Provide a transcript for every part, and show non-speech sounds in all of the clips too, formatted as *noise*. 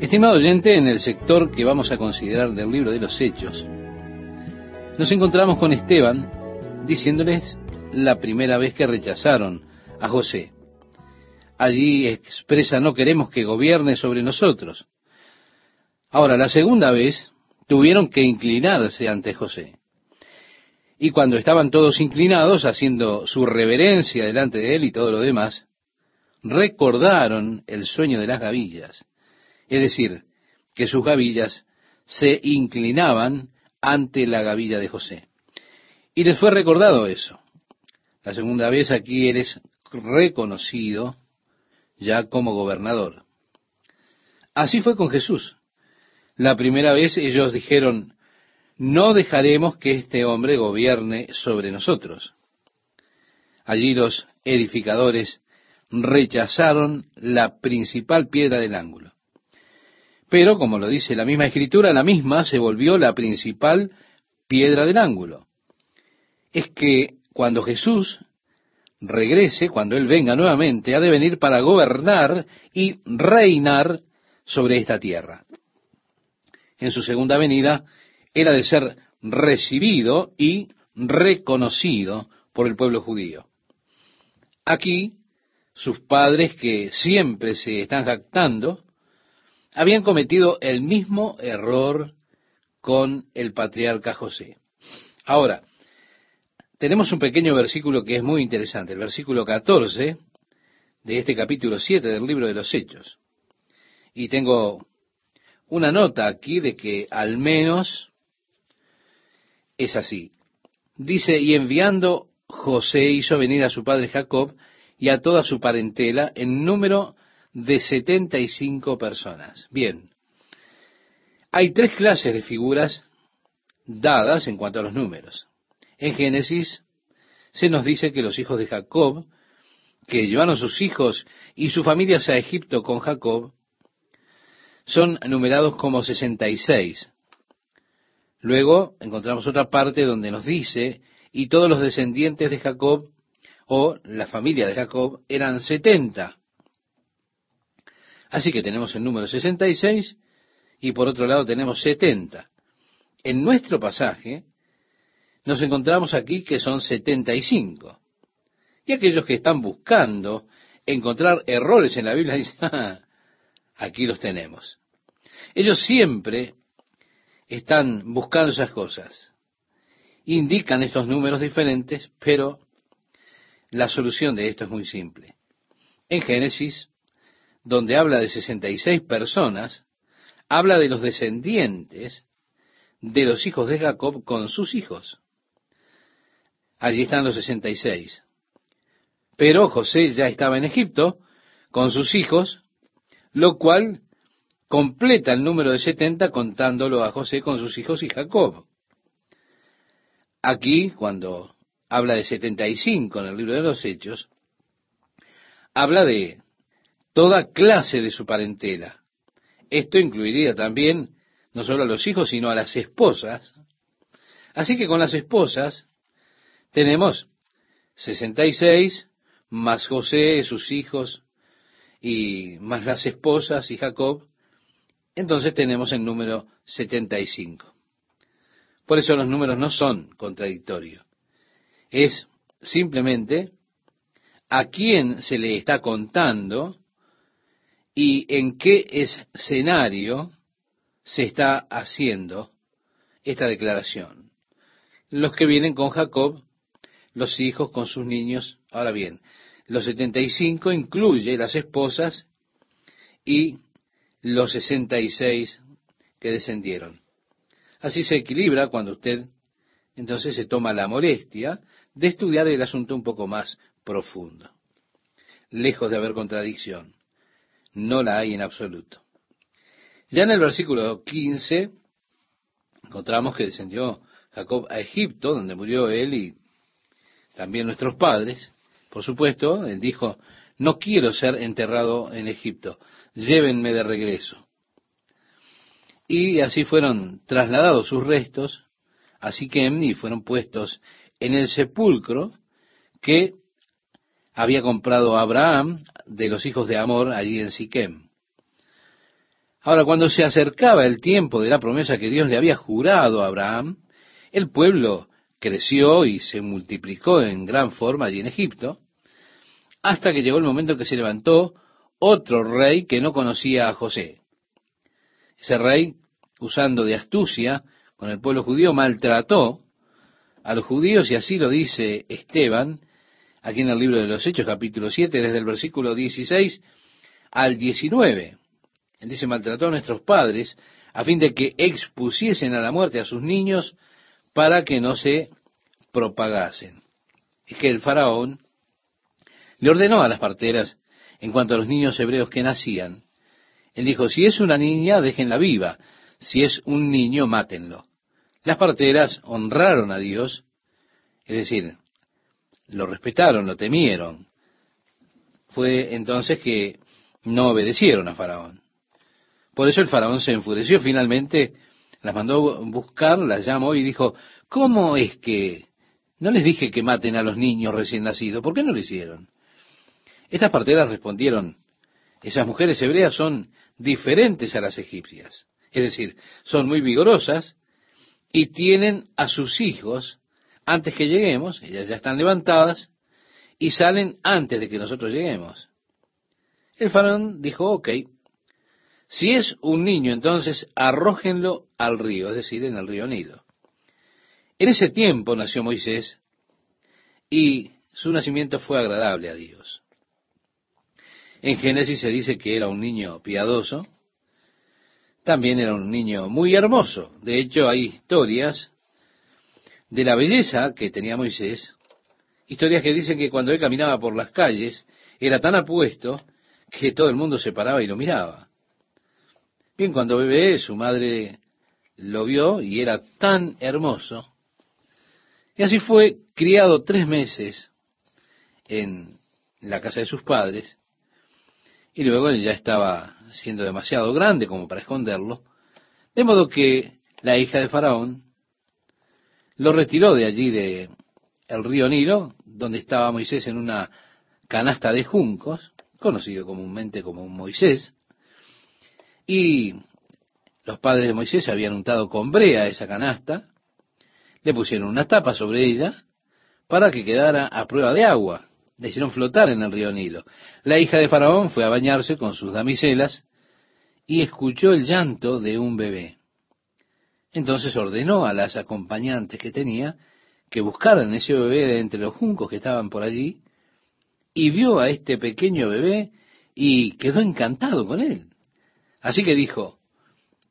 Estimado oyente, en el sector que vamos a considerar del libro de los Hechos, nos encontramos con Esteban diciéndoles la primera vez que rechazaron a José. Allí expresa no queremos que gobierne sobre nosotros. Ahora, la segunda vez tuvieron que inclinarse ante José. Y cuando estaban todos inclinados, haciendo su reverencia delante de él y todo lo demás, recordaron el sueño de las gavillas. Es decir, que sus gavillas se inclinaban ante la gavilla de José. Y les fue recordado eso. La segunda vez aquí eres reconocido ya como gobernador. Así fue con Jesús. La primera vez ellos dijeron, no dejaremos que este hombre gobierne sobre nosotros. Allí los edificadores rechazaron la principal piedra del ángulo. Pero, como lo dice la misma escritura, la misma se volvió la principal piedra del ángulo. Es que cuando Jesús regrese, cuando Él venga nuevamente, ha de venir para gobernar y reinar sobre esta tierra. En su segunda venida, era de ser recibido y reconocido por el pueblo judío. Aquí, sus padres, que siempre se están jactando, habían cometido el mismo error con el patriarca José. Ahora, tenemos un pequeño versículo que es muy interesante, el versículo 14 de este capítulo 7 del libro de los Hechos. Y tengo una nota aquí de que al menos es así. Dice, y enviando José hizo venir a su padre Jacob y a toda su parentela en número de setenta y cinco personas. Bien, hay tres clases de figuras dadas en cuanto a los números. En Génesis se nos dice que los hijos de Jacob, que llevaron sus hijos y sus familias a Egipto con Jacob, son numerados como 66. Luego encontramos otra parte donde nos dice, y todos los descendientes de Jacob, o la familia de Jacob, eran 70. Así que tenemos el número 66 y por otro lado tenemos 70. En nuestro pasaje nos encontramos aquí que son 75. Y aquellos que están buscando encontrar errores en la Biblia dicen, ah, aquí los tenemos. Ellos siempre están buscando esas cosas. Indican estos números diferentes, pero la solución de esto es muy simple. En Génesis, donde habla de 66 personas, habla de los descendientes de los hijos de Jacob con sus hijos. Allí están los sesenta y seis. Pero José ya estaba en Egipto con sus hijos, lo cual completa el número de setenta contándolo a José con sus hijos y Jacob. Aquí, cuando habla de setenta y cinco en el libro de los Hechos, habla de toda clase de su parentela. Esto incluiría también no solo a los hijos, sino a las esposas. Así que con las esposas tenemos 66 más José, sus hijos, y más las esposas y Jacob, entonces tenemos el número 75. Por eso los números no son contradictorios. Es simplemente a quién se le está contando y en qué escenario se está haciendo esta declaración. Los que vienen con Jacob los hijos con sus niños. Ahora bien, los 75 incluye las esposas y los 66 que descendieron. Así se equilibra cuando usted entonces se toma la molestia de estudiar el asunto un poco más profundo. Lejos de haber contradicción, no la hay en absoluto. Ya en el versículo 15 encontramos que descendió Jacob a Egipto, donde murió él y también nuestros padres, por supuesto, él dijo, no quiero ser enterrado en Egipto, llévenme de regreso. Y así fueron trasladados sus restos a Siquem y fueron puestos en el sepulcro que había comprado Abraham de los hijos de Amor allí en Siquem. Ahora, cuando se acercaba el tiempo de la promesa que Dios le había jurado a Abraham, el pueblo creció y se multiplicó en gran forma allí en Egipto, hasta que llegó el momento en que se levantó otro rey que no conocía a José. Ese rey, usando de astucia con el pueblo judío, maltrató a los judíos y así lo dice Esteban, aquí en el libro de los Hechos, capítulo 7, desde el versículo 16 al 19. Él dice, maltrató a nuestros padres a fin de que expusiesen a la muerte a sus niños para que no se propagasen. Es que el faraón le ordenó a las parteras en cuanto a los niños hebreos que nacían. Él dijo, si es una niña, déjenla viva, si es un niño, mátenlo. Las parteras honraron a Dios, es decir, lo respetaron, lo temieron. Fue entonces que no obedecieron a Faraón. Por eso el faraón se enfureció. Finalmente las mandó buscar, las llamó y dijo, ¿cómo es que no les dije que maten a los niños recién nacidos? ¿Por qué no lo hicieron? Estas parteras respondieron, esas mujeres hebreas son diferentes a las egipcias. Es decir, son muy vigorosas y tienen a sus hijos antes que lleguemos, ellas ya están levantadas y salen antes de que nosotros lleguemos. El faraón dijo, ok, si es un niño, entonces arrójenlo al río, es decir, en el río Nido. En ese tiempo nació Moisés y su nacimiento fue agradable a Dios. En Génesis se dice que era un niño piadoso, también era un niño muy hermoso. De hecho, hay historias de la belleza que tenía Moisés, historias que dicen que cuando él caminaba por las calles era tan apuesto que todo el mundo se paraba y lo miraba. Bien, cuando bebé su madre lo vio y era tan hermoso. Y así fue criado tres meses en la casa de sus padres. Y luego él ya estaba siendo demasiado grande como para esconderlo. De modo que la hija de Faraón lo retiró de allí de el río Nilo, donde estaba Moisés en una canasta de juncos, conocido comúnmente como Moisés, y los padres de Moisés habían untado con brea esa canasta, le pusieron una tapa sobre ella para que quedara a prueba de agua. Le hicieron flotar en el río Nilo. La hija de Faraón fue a bañarse con sus damiselas y escuchó el llanto de un bebé. Entonces ordenó a las acompañantes que tenía que buscaran ese bebé de entre los juncos que estaban por allí y vio a este pequeño bebé y quedó encantado con él. Así que dijo,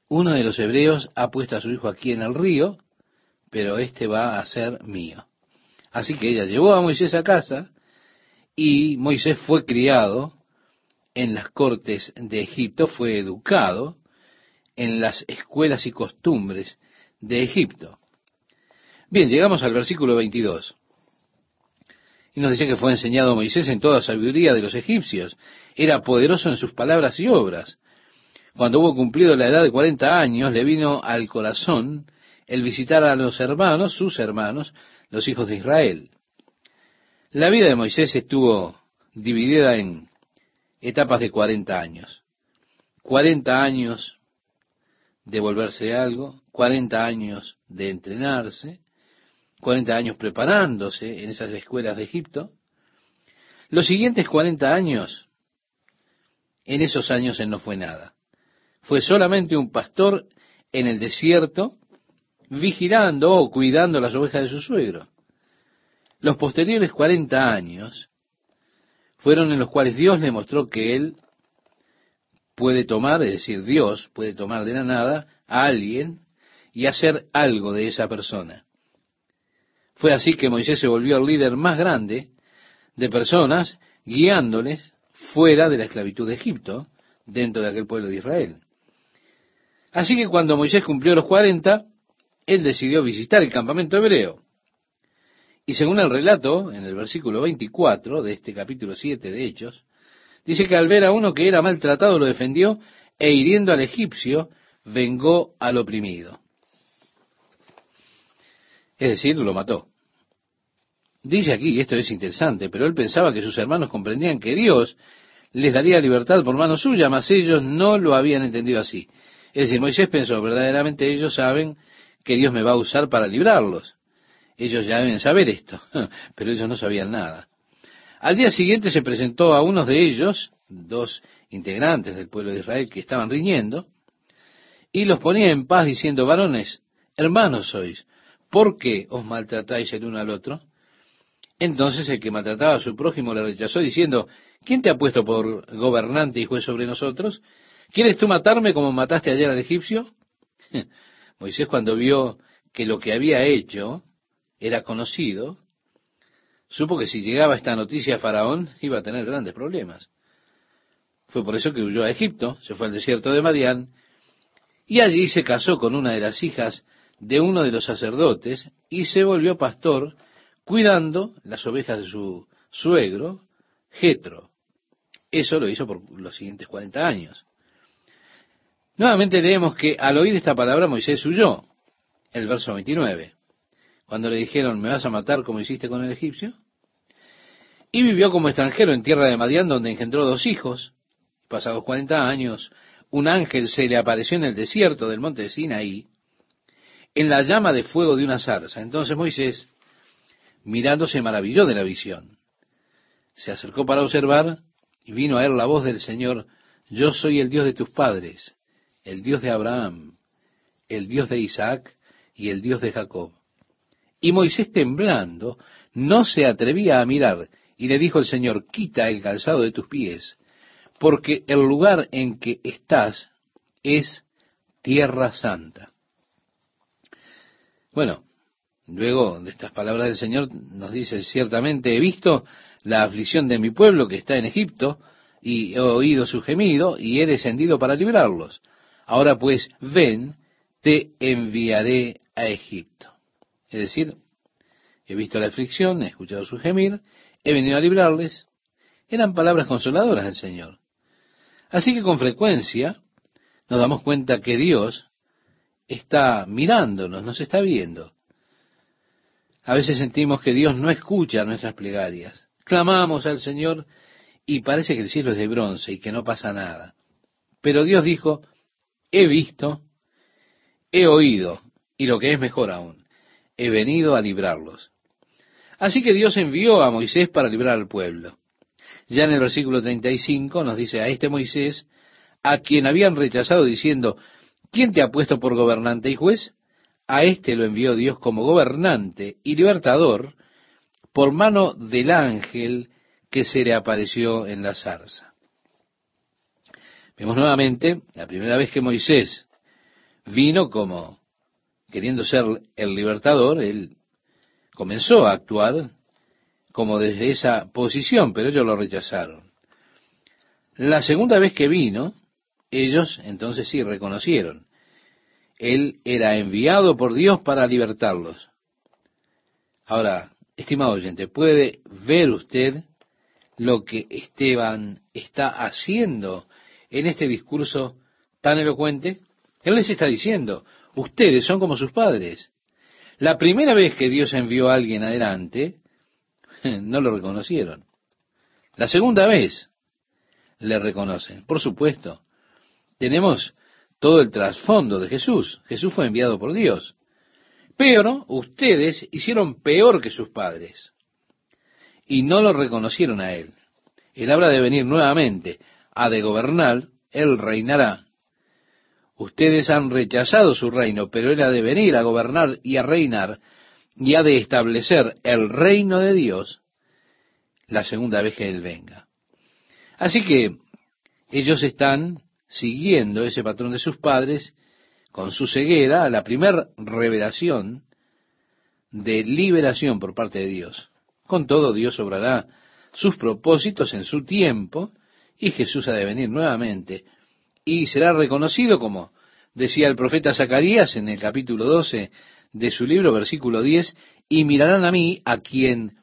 uno de los hebreos ha puesto a su hijo aquí en el río, pero este va a ser mío. Así que ella llevó a Moisés a casa y Moisés fue criado en las cortes de Egipto, fue educado en las escuelas y costumbres de Egipto. Bien, llegamos al versículo 22. Y nos dice que fue enseñado Moisés en toda sabiduría de los egipcios. Era poderoso en sus palabras y obras cuando hubo cumplido la edad de cuarenta años, le vino al corazón el visitar a los hermanos, sus hermanos, los hijos de Israel. La vida de Moisés estuvo dividida en etapas de cuarenta años. Cuarenta años de volverse algo, cuarenta años de entrenarse, cuarenta años preparándose en esas escuelas de Egipto. Los siguientes cuarenta años, en esos años él no fue nada fue solamente un pastor en el desierto, vigilando o cuidando las ovejas de su suegro. Los posteriores cuarenta años fueron en los cuales Dios le mostró que él puede tomar, es decir, Dios puede tomar de la nada a alguien y hacer algo de esa persona. Fue así que Moisés se volvió el líder más grande de personas, guiándoles fuera de la esclavitud de Egipto, dentro de aquel pueblo de Israel. Así que cuando Moisés cumplió los cuarenta, él decidió visitar el campamento hebreo. Y según el relato, en el versículo 24 de este capítulo 7 de Hechos, dice que al ver a uno que era maltratado lo defendió e hiriendo al egipcio, vengó al oprimido. Es decir, lo mató. Dice aquí, y esto es interesante, pero él pensaba que sus hermanos comprendían que Dios les daría libertad por mano suya, mas ellos no lo habían entendido así. Es decir, Moisés pensó, verdaderamente ellos saben que Dios me va a usar para librarlos. Ellos ya deben saber esto, *laughs* pero ellos no sabían nada. Al día siguiente se presentó a unos de ellos, dos integrantes del pueblo de Israel que estaban riñendo, y los ponía en paz diciendo, varones, hermanos sois, ¿por qué os maltratáis el uno al otro? Entonces el que maltrataba a su prójimo le rechazó diciendo, ¿quién te ha puesto por gobernante y juez sobre nosotros? ¿Quieres tú matarme como mataste ayer al egipcio? *laughs* Moisés cuando vio que lo que había hecho era conocido, supo que si llegaba esta noticia a Faraón iba a tener grandes problemas. Fue por eso que huyó a Egipto, se fue al desierto de Madián, y allí se casó con una de las hijas de uno de los sacerdotes y se volvió pastor cuidando las ovejas de su suegro, Jetro. Eso lo hizo por los siguientes 40 años. Nuevamente leemos que al oír esta palabra Moisés huyó, el verso 29, cuando le dijeron, ¿me vas a matar como hiciste con el egipcio? Y vivió como extranjero en tierra de Madián, donde engendró dos hijos. Pasados 40 años, un ángel se le apareció en el desierto del monte de Sinaí, en la llama de fuego de una zarza. Entonces Moisés, mirando, se maravilló de la visión. Se acercó para observar y vino a él la voz del Señor, yo soy el Dios de tus padres, el Dios de Abraham, el Dios de Isaac y el Dios de Jacob. Y Moisés temblando, no se atrevía a mirar, y le dijo el Señor, quita el calzado de tus pies, porque el lugar en que estás es tierra santa. Bueno, luego de estas palabras del Señor nos dice, ciertamente he visto la aflicción de mi pueblo que está en Egipto, y he oído su gemido, y he descendido para librarlos. Ahora pues, ven, te enviaré a Egipto. Es decir, he visto la aflicción, he escuchado su gemir, he venido a librarles. Eran palabras consoladoras del Señor. Así que con frecuencia nos damos cuenta que Dios está mirándonos, nos está viendo. A veces sentimos que Dios no escucha nuestras plegarias. Clamamos al Señor y parece que el cielo es de bronce y que no pasa nada. Pero Dios dijo, he visto, he oído, y lo que es mejor aún, he venido a librarlos. Así que Dios envió a Moisés para librar al pueblo. Ya en el versículo 35 nos dice a este Moisés, a quien habían rechazado diciendo, ¿quién te ha puesto por gobernante y juez? A éste lo envió Dios como gobernante y libertador por mano del ángel que se le apareció en la zarza. Vemos nuevamente la primera vez que Moisés vino como queriendo ser el libertador, él comenzó a actuar como desde esa posición, pero ellos lo rechazaron. La segunda vez que vino, ellos entonces sí reconocieron. Él era enviado por Dios para libertarlos. Ahora, estimado oyente, ¿puede ver usted lo que Esteban está haciendo en este discurso tan elocuente? Él les está diciendo, ustedes son como sus padres. La primera vez que Dios envió a alguien adelante, *laughs* no lo reconocieron. La segunda vez le reconocen. Por supuesto, tenemos todo el trasfondo de Jesús. Jesús fue enviado por Dios. Pero ustedes hicieron peor que sus padres y no lo reconocieron a Él. Él habla de venir nuevamente, a de gobernar, Él reinará. Ustedes han rechazado su reino, pero Él ha de venir a gobernar y a reinar y ha de establecer el reino de Dios la segunda vez que Él venga. Así que ellos están siguiendo ese patrón de sus padres con su ceguera a la primera revelación de liberación por parte de Dios. Con todo, Dios obrará sus propósitos en su tiempo y Jesús ha de venir nuevamente y será reconocido como decía el profeta Zacarías en el capítulo 12 de su libro, versículo 10, y mirarán a mí a quien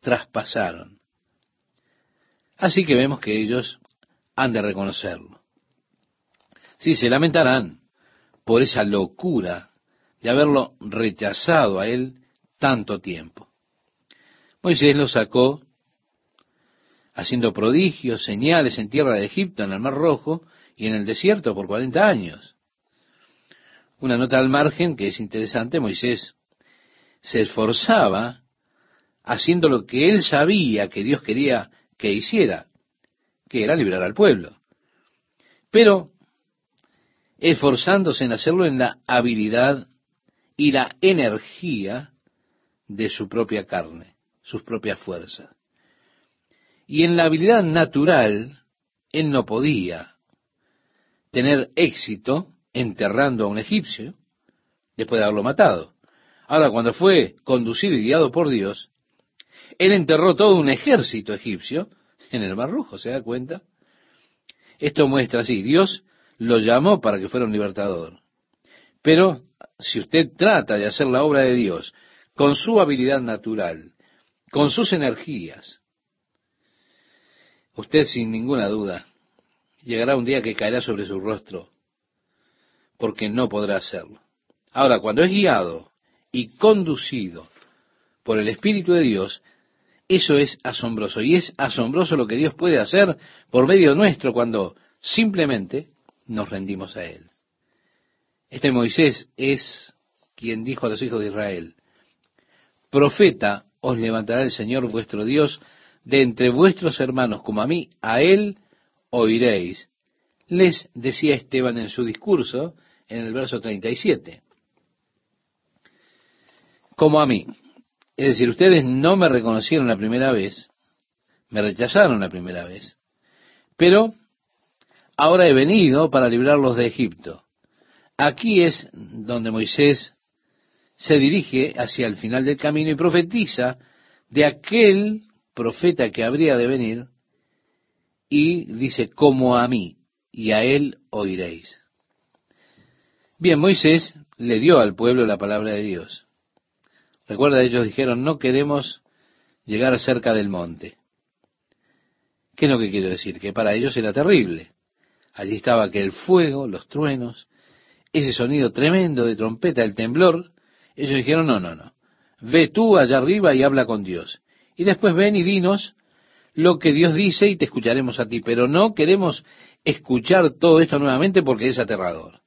traspasaron. Así que vemos que ellos han de reconocerlo. Sí, se lamentarán por esa locura de haberlo rechazado a él tanto tiempo. Moisés lo sacó haciendo prodigios, señales en tierra de Egipto, en el Mar Rojo y en el desierto por cuarenta años. Una nota al margen que es interesante, Moisés se esforzaba haciendo lo que él sabía que Dios quería que hiciera, que era librar al pueblo. Pero esforzándose en hacerlo en la habilidad y la energía de su propia carne, sus propias fuerzas. Y en la habilidad natural, él no podía tener éxito enterrando a un egipcio después de haberlo matado. Ahora, cuando fue conducido y guiado por Dios, él enterró todo un ejército egipcio en el Mar Rojo, ¿se da cuenta? Esto muestra así, Dios lo llamó para que fuera un libertador. Pero si usted trata de hacer la obra de Dios con su habilidad natural, con sus energías, usted sin ninguna duda llegará un día que caerá sobre su rostro porque no podrá hacerlo. Ahora, cuando es guiado y conducido por el Espíritu de Dios, eso es asombroso. Y es asombroso lo que Dios puede hacer por medio nuestro cuando simplemente nos rendimos a Él. Este Moisés es quien dijo a los hijos de Israel, profeta os levantará el Señor vuestro Dios de entre vuestros hermanos como a mí, a Él oiréis. Les decía Esteban en su discurso en el verso 37. Como a mí. Es decir, ustedes no me reconocieron la primera vez, me rechazaron la primera vez, pero ahora he venido para librarlos de Egipto. Aquí es donde Moisés se dirige hacia el final del camino y profetiza de aquel profeta que habría de venir y dice, como a mí, y a él oiréis. Bien, Moisés le dio al pueblo la palabra de Dios. Recuerda, ellos dijeron, no queremos llegar cerca del monte. ¿Qué es lo que quiero decir? Que para ellos era terrible. Allí estaba aquel fuego, los truenos, ese sonido tremendo de trompeta, el temblor. Ellos dijeron, no, no, no. Ve tú allá arriba y habla con Dios. Y después ven y dinos lo que Dios dice y te escucharemos a ti. Pero no queremos escuchar todo esto nuevamente porque es aterrador.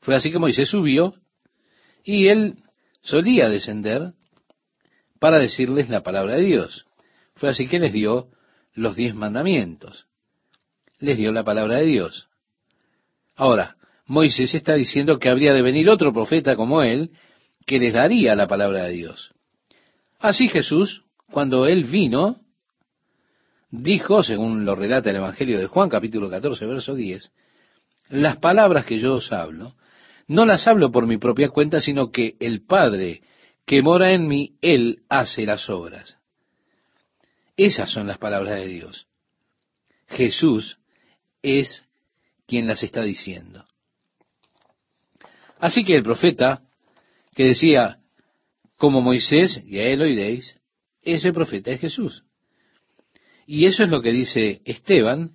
Fue así que Moisés subió y él solía descender para decirles la palabra de Dios. Fue así que les dio los diez mandamientos. Les dio la palabra de Dios. Ahora, Moisés está diciendo que habría de venir otro profeta como él, que les daría la palabra de Dios. Así Jesús, cuando él vino, dijo, según lo relata el Evangelio de Juan, capítulo 14, verso 10, las palabras que yo os hablo, no las hablo por mi propia cuenta, sino que el Padre que mora en mí, Él hace las obras. Esas son las palabras de Dios. Jesús es quien las está diciendo. Así que el profeta que decía, como Moisés, y a él oiréis, ese profeta es Jesús. Y eso es lo que dice Esteban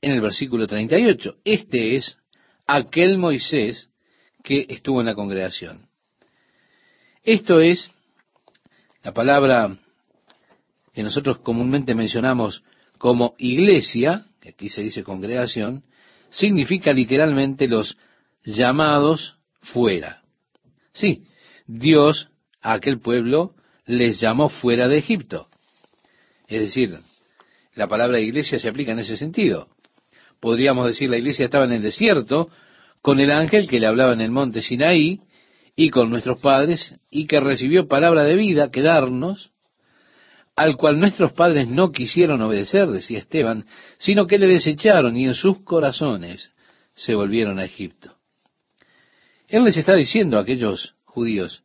en el versículo 38. Este es aquel Moisés que estuvo en la congregación. Esto es la palabra que nosotros comúnmente mencionamos como iglesia, que aquí se dice congregación, significa literalmente los llamados fuera. Sí, Dios a aquel pueblo les llamó fuera de Egipto. Es decir, la palabra iglesia se aplica en ese sentido. Podríamos decir la iglesia estaba en el desierto con el ángel que le hablaba en el monte Sinaí y con nuestros padres y que recibió palabra de vida que darnos, al cual nuestros padres no quisieron obedecer, decía Esteban, sino que le desecharon y en sus corazones se volvieron a Egipto. Él les está diciendo a aquellos judíos,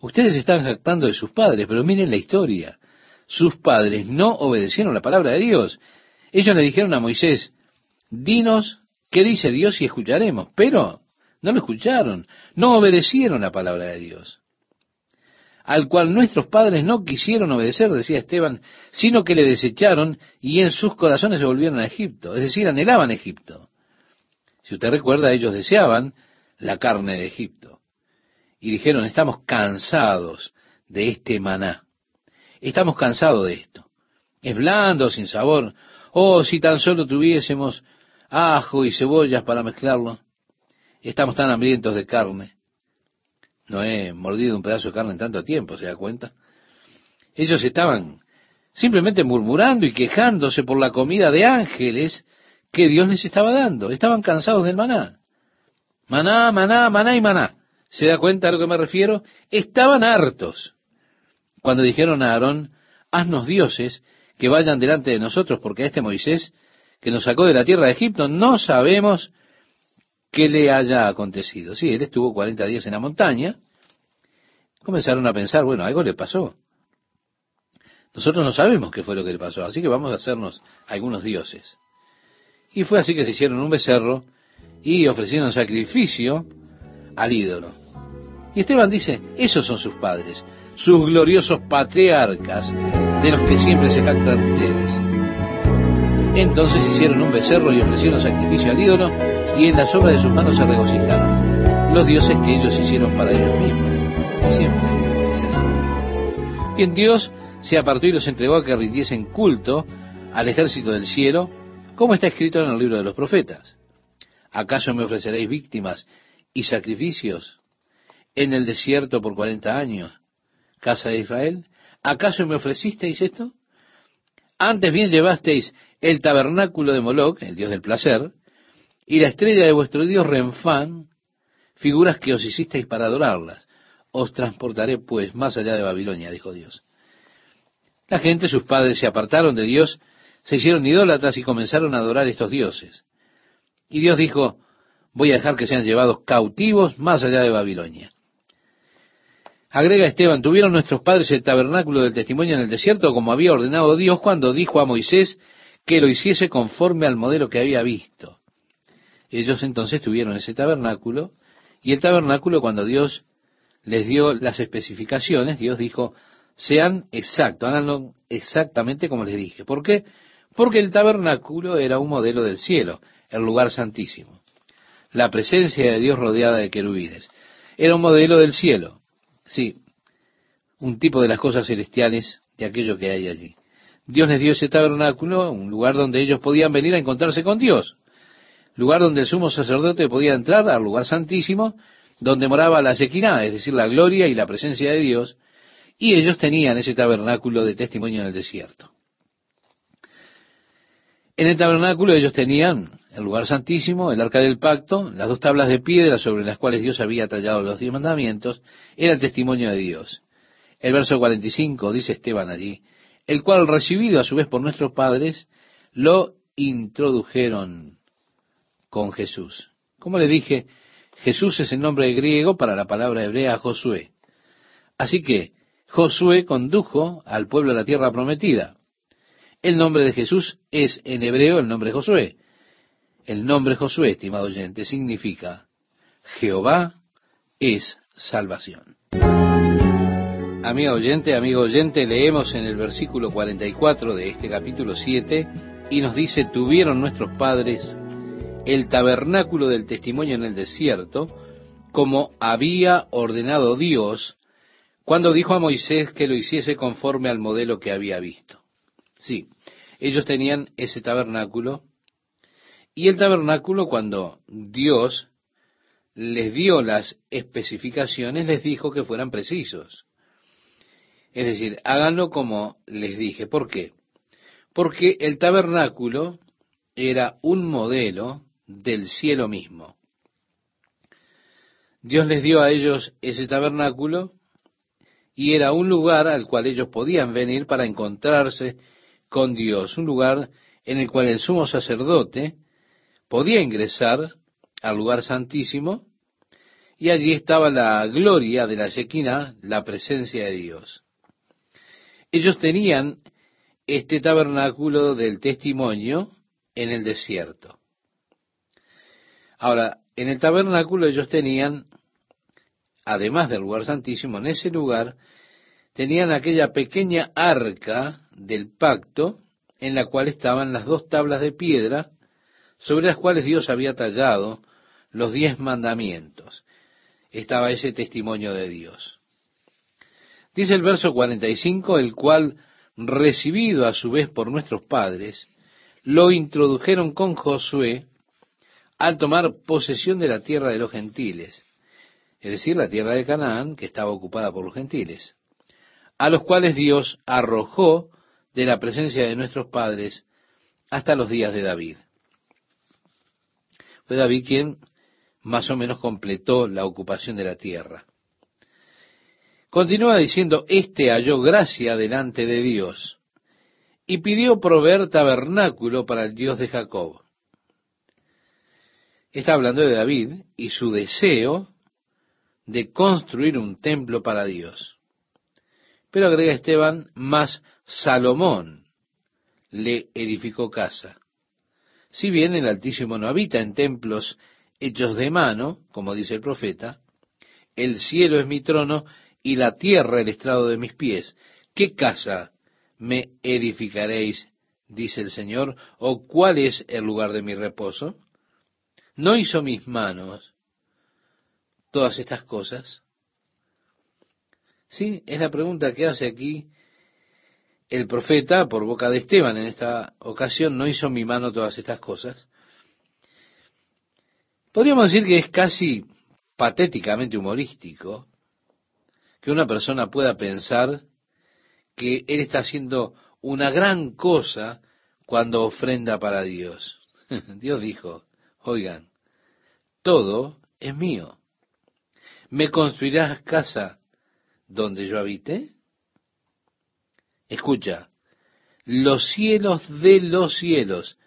ustedes están jactando de sus padres, pero miren la historia. Sus padres no obedecieron la palabra de Dios. Ellos le dijeron a Moisés, dinos ¿Qué dice Dios y escucharemos? Pero no lo escucharon, no obedecieron la palabra de Dios. Al cual nuestros padres no quisieron obedecer, decía Esteban, sino que le desecharon y en sus corazones se volvieron a Egipto, es decir, anhelaban Egipto. Si usted recuerda, ellos deseaban la carne de Egipto. Y dijeron, estamos cansados de este maná. Estamos cansados de esto. Es blando, sin sabor. Oh, si tan solo tuviésemos ajo y cebollas para mezclarlo. Estamos tan hambrientos de carne. No he mordido un pedazo de carne en tanto tiempo, ¿se da cuenta? Ellos estaban simplemente murmurando y quejándose por la comida de ángeles que Dios les estaba dando. Estaban cansados del maná. Maná, maná, maná y maná. ¿Se da cuenta a lo que me refiero? Estaban hartos. Cuando dijeron a Aarón, haznos dioses que vayan delante de nosotros, porque a este Moisés que nos sacó de la tierra de Egipto, no sabemos qué le haya acontecido. Sí, él estuvo 40 días en la montaña. Comenzaron a pensar, bueno, algo le pasó. Nosotros no sabemos qué fue lo que le pasó, así que vamos a hacernos algunos dioses. Y fue así que se hicieron un becerro y ofrecieron sacrificio al ídolo. Y Esteban dice, esos son sus padres, sus gloriosos patriarcas, de los que siempre se jactan ustedes. Entonces hicieron un becerro y ofrecieron sacrificio al ídolo, y en las obras de sus manos se regocijaron, los dioses que ellos hicieron para ellos mismos. Y siempre es así. Bien, Dios se apartó y los entregó a que rindiesen culto al ejército del cielo, como está escrito en el libro de los profetas. ¿Acaso me ofreceréis víctimas y sacrificios en el desierto por cuarenta años, casa de Israel? ¿Acaso me ofrecisteis esto? Antes bien llevasteis el tabernáculo de Moloch, el dios del placer, y la estrella de vuestro dios Renfán, figuras que os hicisteis para adorarlas. Os transportaré pues más allá de Babilonia, dijo Dios. La gente, sus padres, se apartaron de Dios, se hicieron idólatras y comenzaron a adorar estos dioses. Y Dios dijo, voy a dejar que sean llevados cautivos más allá de Babilonia. Agrega Esteban, tuvieron nuestros padres el tabernáculo del testimonio en el desierto como había ordenado Dios cuando dijo a Moisés que lo hiciese conforme al modelo que había visto. Ellos entonces tuvieron ese tabernáculo y el tabernáculo cuando Dios les dio las especificaciones, Dios dijo, sean exactos, háganlo exactamente como les dije. ¿Por qué? Porque el tabernáculo era un modelo del cielo, el lugar santísimo. La presencia de Dios rodeada de querubines. Era un modelo del cielo. Sí, un tipo de las cosas celestiales de aquello que hay allí. Dios les dio ese tabernáculo, un lugar donde ellos podían venir a encontrarse con Dios. Lugar donde el sumo sacerdote podía entrar al lugar santísimo, donde moraba la Shekinah, es decir, la gloria y la presencia de Dios, y ellos tenían ese tabernáculo de testimonio en el desierto. En el tabernáculo ellos tenían el lugar santísimo, el arca del pacto, las dos tablas de piedra sobre las cuales Dios había tallado los diez mandamientos, era el testimonio de Dios. El verso 45 dice Esteban allí, el cual recibido a su vez por nuestros padres, lo introdujeron con Jesús. Como le dije, Jesús es el nombre griego para la palabra hebrea Josué. Así que Josué condujo al pueblo a la tierra prometida. El nombre de Jesús es en hebreo el nombre Josué. El nombre Josué, estimado oyente, significa Jehová es salvación. Amigo oyente, amigo oyente, leemos en el versículo 44 de este capítulo 7 y nos dice, tuvieron nuestros padres el tabernáculo del testimonio en el desierto, como había ordenado Dios cuando dijo a Moisés que lo hiciese conforme al modelo que había visto. Sí, ellos tenían ese tabernáculo y el tabernáculo cuando Dios les dio las especificaciones les dijo que fueran precisos. Es decir, háganlo como les dije. ¿Por qué? Porque el tabernáculo era un modelo del cielo mismo. Dios les dio a ellos ese tabernáculo y era un lugar al cual ellos podían venir para encontrarse con Dios, un lugar en el cual el sumo sacerdote podía ingresar al lugar santísimo y allí estaba la gloria de la Shekinah, la presencia de Dios. Ellos tenían este tabernáculo del testimonio en el desierto. Ahora, en el tabernáculo ellos tenían, además del lugar santísimo, en ese lugar tenían aquella pequeña arca del pacto en la cual estaban las dos tablas de piedra sobre las cuales Dios había tallado los diez mandamientos. Estaba ese testimonio de Dios. Dice el verso 45, el cual recibido a su vez por nuestros padres, lo introdujeron con Josué al tomar posesión de la tierra de los gentiles, es decir, la tierra de Canaán, que estaba ocupada por los gentiles, a los cuales Dios arrojó de la presencia de nuestros padres hasta los días de David. Fue David quien más o menos completó la ocupación de la tierra. Continúa diciendo, este halló gracia delante de Dios y pidió proveer tabernáculo para el Dios de Jacob. Está hablando de David y su deseo de construir un templo para Dios. Pero agrega Esteban, más Salomón le edificó casa. Si bien el Altísimo no habita en templos hechos de mano, como dice el profeta, el cielo es mi trono y la tierra el estrado de mis pies. ¿Qué casa me edificaréis? dice el Señor, o cuál es el lugar de mi reposo? ¿No hizo mis manos todas estas cosas? Sí, es la pregunta que hace aquí el profeta por boca de Esteban en esta ocasión. ¿No hizo mi mano todas estas cosas? Podríamos decir que es casi patéticamente humorístico que una persona pueda pensar que él está haciendo una gran cosa cuando ofrenda para Dios. *laughs* Dios dijo, oigan, todo es mío. ¿Me construirás casa donde yo habite? Escucha, los cielos de los cielos.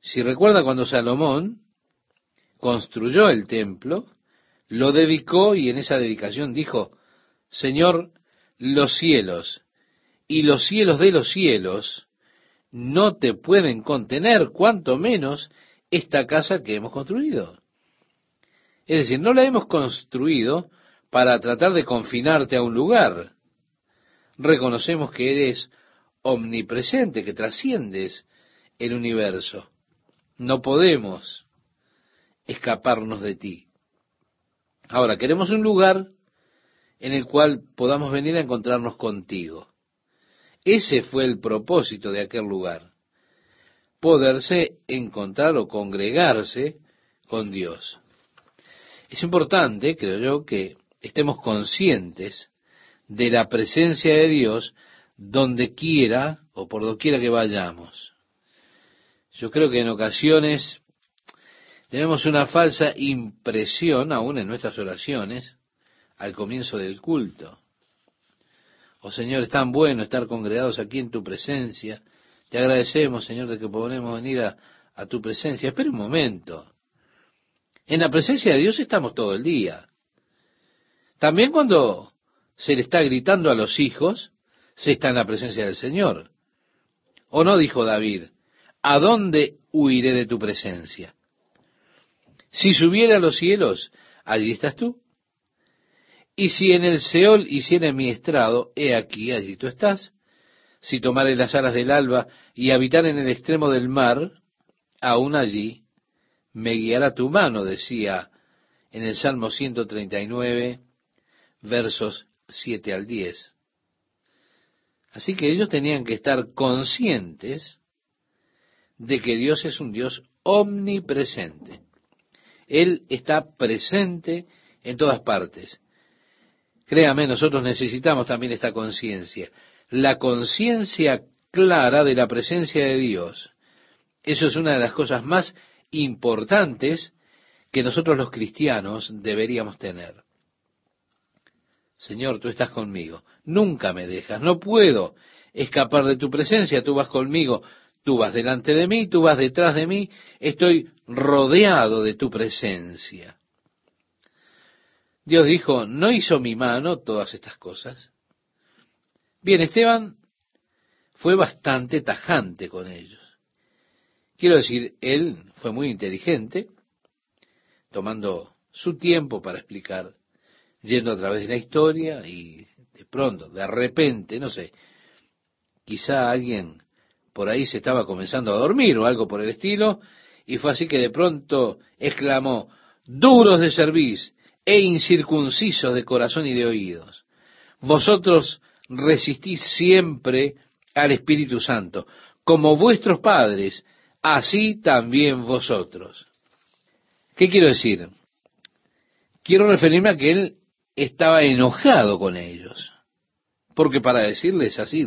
Si recuerda cuando Salomón construyó el templo, lo dedicó y en esa dedicación dijo, Señor, los cielos y los cielos de los cielos no te pueden contener, cuanto menos esta casa que hemos construido. Es decir, no la hemos construido para tratar de confinarte a un lugar. Reconocemos que eres omnipresente, que trasciendes el universo. No podemos escaparnos de ti. Ahora, queremos un lugar en el cual podamos venir a encontrarnos contigo. Ese fue el propósito de aquel lugar, poderse encontrar o congregarse con Dios. Es importante, creo yo, que estemos conscientes de la presencia de Dios donde quiera o por doquiera que vayamos. Yo creo que en ocasiones tenemos una falsa impresión, aún en nuestras oraciones, al comienzo del culto. Oh Señor, es tan bueno estar congregados aquí en tu presencia. Te agradecemos, Señor, de que podemos venir a, a tu presencia. Espera un momento. En la presencia de Dios estamos todo el día. También cuando se le está gritando a los hijos, se está en la presencia del Señor. ¿O no dijo David? ¿A dónde huiré de tu presencia? Si subiera a los cielos, allí estás tú. Y si en el Seol hiciera mi estrado, he aquí, allí tú estás. Si tomare las alas del alba y habitar en el extremo del mar, aún allí me guiará tu mano, decía en el Salmo 139, versos 7 al 10. Así que ellos tenían que estar conscientes de que Dios es un Dios omnipresente. Él está presente en todas partes. Créame, nosotros necesitamos también esta conciencia. La conciencia clara de la presencia de Dios. Eso es una de las cosas más importantes que nosotros los cristianos deberíamos tener. Señor, tú estás conmigo. Nunca me dejas. No puedo escapar de tu presencia. Tú vas conmigo. Tú vas delante de mí, tú vas detrás de mí. Estoy rodeado de tu presencia. Dios dijo, ¿no hizo mi mano todas estas cosas? Bien, Esteban fue bastante tajante con ellos. Quiero decir, él fue muy inteligente, tomando su tiempo para explicar, yendo a través de la historia y de pronto, de repente, no sé, quizá alguien por ahí se estaba comenzando a dormir o algo por el estilo, y fue así que de pronto exclamó, duros de servicio e incircuncisos de corazón y de oídos. Vosotros resistís siempre al Espíritu Santo, como vuestros padres, así también vosotros. ¿Qué quiero decir? Quiero referirme a que él estaba enojado con ellos, porque para decirles así,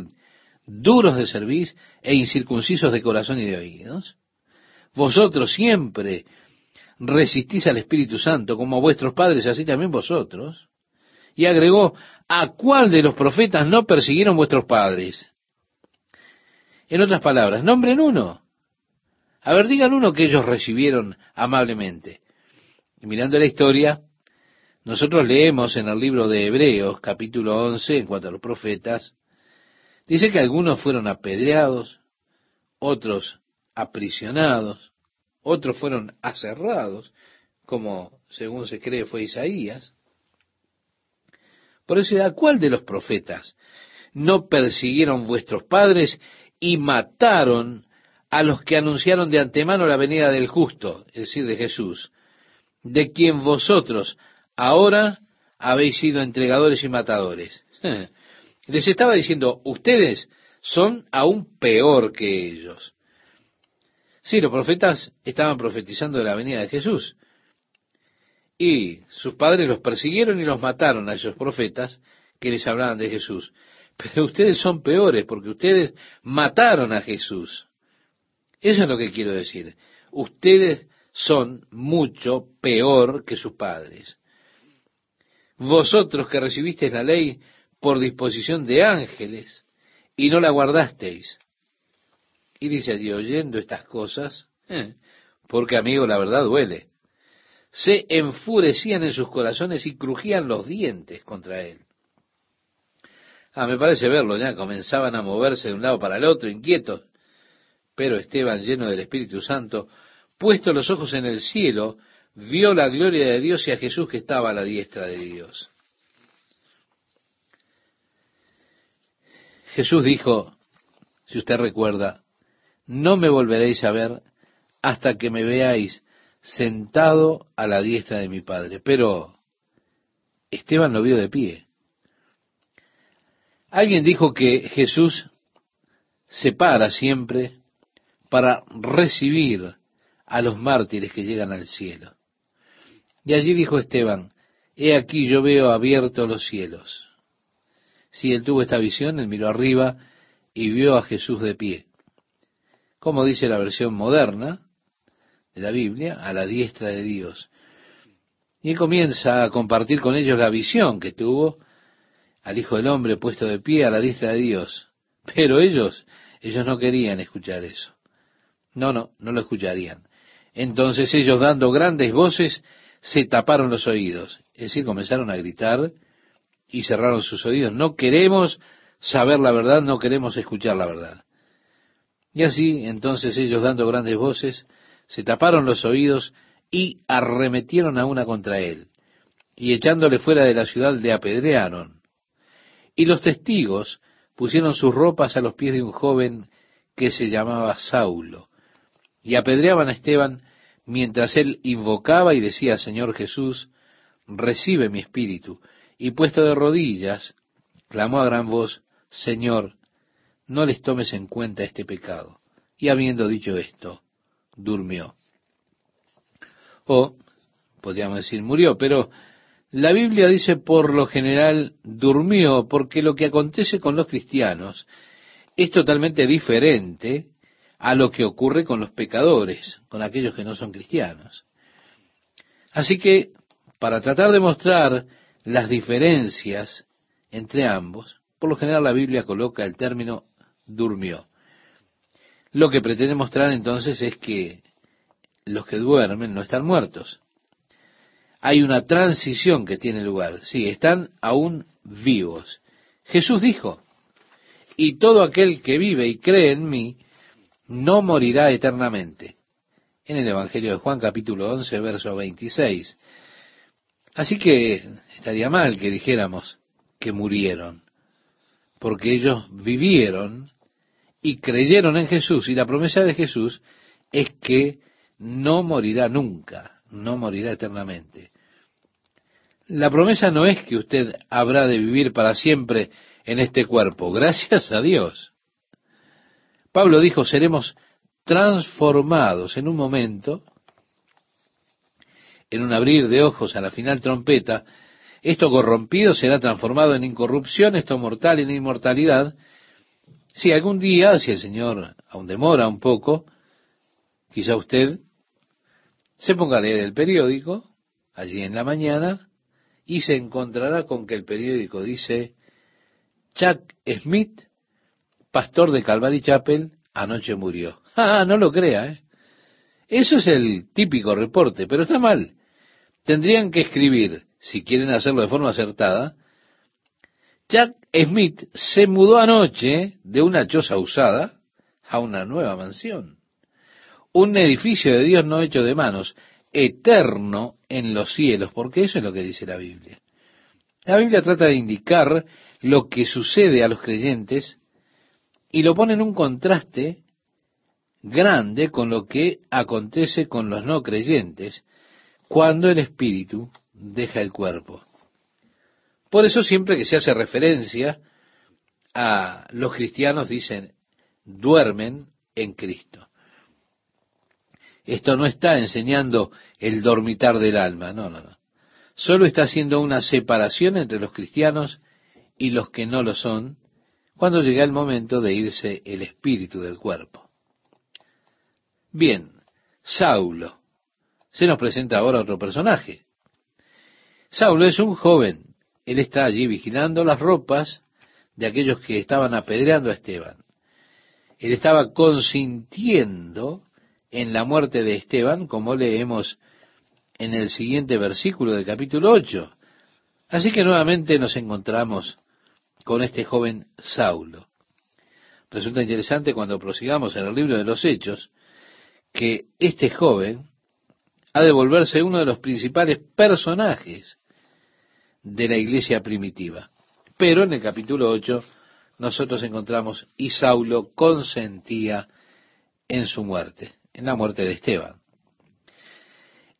duros de servir e incircuncisos de corazón y de oídos, vosotros siempre resistís al Espíritu Santo, como vuestros padres, así también vosotros. Y agregó, ¿a cuál de los profetas no persiguieron vuestros padres? En otras palabras, nombren uno. A ver, digan uno que ellos recibieron amablemente. Y mirando la historia, nosotros leemos en el libro de Hebreos, capítulo 11, en cuanto a los profetas, dice que algunos fueron apedreados, otros aprisionados, otros fueron aserrados, como según se cree fue Isaías. Por eso, ¿a cuál de los profetas no persiguieron vuestros padres y mataron a los que anunciaron de antemano la venida del justo, es decir, de Jesús, de quien vosotros ahora habéis sido entregadores y matadores? *laughs* Les estaba diciendo, ustedes son aún peor que ellos. Sí, los profetas estaban profetizando de la venida de Jesús. Y sus padres los persiguieron y los mataron a esos profetas que les hablaban de Jesús. *laughs* Pero ustedes son peores porque ustedes mataron a Jesús. Eso es lo que quiero decir. Ustedes son mucho peor que sus padres. Vosotros que recibisteis la ley por disposición de ángeles y no la guardasteis. Y dice allí, oyendo estas cosas, eh, porque amigo, la verdad duele, se enfurecían en sus corazones y crujían los dientes contra él. Ah, me parece verlo ya, comenzaban a moverse de un lado para el otro, inquietos. Pero Esteban, lleno del Espíritu Santo, puesto los ojos en el cielo, vio la gloria de Dios y a Jesús que estaba a la diestra de Dios. Jesús dijo, si usted recuerda, no me volveréis a ver hasta que me veáis sentado a la diestra de mi Padre. Pero Esteban lo vio de pie. Alguien dijo que Jesús se para siempre para recibir a los mártires que llegan al cielo. Y allí dijo Esteban, he aquí yo veo abiertos los cielos. Si él tuvo esta visión, él miró arriba y vio a Jesús de pie como dice la versión moderna de la Biblia, a la diestra de Dios. Y él comienza a compartir con ellos la visión que tuvo al Hijo del Hombre puesto de pie a la diestra de Dios. Pero ellos, ellos no querían escuchar eso. No, no, no lo escucharían. Entonces ellos dando grandes voces se taparon los oídos. Es decir, comenzaron a gritar y cerraron sus oídos. No queremos saber la verdad, no queremos escuchar la verdad. Y así, entonces ellos dando grandes voces, se taparon los oídos y arremetieron a una contra él, y echándole fuera de la ciudad le apedrearon. Y los testigos pusieron sus ropas a los pies de un joven que se llamaba Saulo, y apedreaban a Esteban mientras él invocaba y decía, Señor Jesús, recibe mi espíritu. Y puesto de rodillas, clamó a gran voz, Señor, no les tomes en cuenta este pecado. Y habiendo dicho esto, durmió. O, podríamos decir, murió, pero la Biblia dice por lo general durmió, porque lo que acontece con los cristianos es totalmente diferente a lo que ocurre con los pecadores, con aquellos que no son cristianos. Así que, para tratar de mostrar las diferencias entre ambos, por lo general la Biblia coloca el término durmió. Lo que pretende mostrar entonces es que los que duermen no están muertos. Hay una transición que tiene lugar. Sí, están aún vivos. Jesús dijo, y todo aquel que vive y cree en mí, no morirá eternamente. En el Evangelio de Juan capítulo 11, verso 26. Así que estaría mal que dijéramos que murieron, porque ellos vivieron y creyeron en Jesús. Y la promesa de Jesús es que no morirá nunca, no morirá eternamente. La promesa no es que usted habrá de vivir para siempre en este cuerpo, gracias a Dios. Pablo dijo, seremos transformados en un momento, en un abrir de ojos a la final trompeta, esto corrompido será transformado en incorrupción, esto mortal en inmortalidad. Si algún día, si el Señor aún demora un poco, quizá usted se ponga a leer el periódico allí en la mañana y se encontrará con que el periódico dice Chuck Smith, pastor de Calvary Chapel, anoche murió. *laughs* Ah, no lo crea, ¿eh? Eso es el típico reporte, pero está mal. Tendrían que escribir, si quieren hacerlo de forma acertada, Chuck Smith se mudó anoche de una choza usada a una nueva mansión. Un edificio de Dios no hecho de manos, eterno en los cielos, porque eso es lo que dice la Biblia. La Biblia trata de indicar lo que sucede a los creyentes y lo pone en un contraste grande con lo que acontece con los no creyentes cuando el espíritu deja el cuerpo. Por eso siempre que se hace referencia a los cristianos dicen duermen en Cristo. Esto no está enseñando el dormitar del alma, no, no, no. Solo está haciendo una separación entre los cristianos y los que no lo son, cuando llega el momento de irse el espíritu del cuerpo. Bien, Saulo. Se nos presenta ahora otro personaje. Saulo es un joven. Él está allí vigilando las ropas de aquellos que estaban apedreando a Esteban. Él estaba consintiendo en la muerte de Esteban, como leemos en el siguiente versículo del capítulo 8. Así que nuevamente nos encontramos con este joven Saulo. Resulta interesante cuando prosigamos en el libro de los Hechos que este joven ha de volverse uno de los principales personajes de la iglesia primitiva. Pero en el capítulo 8 nosotros encontramos y Saulo consentía en su muerte, en la muerte de Esteban.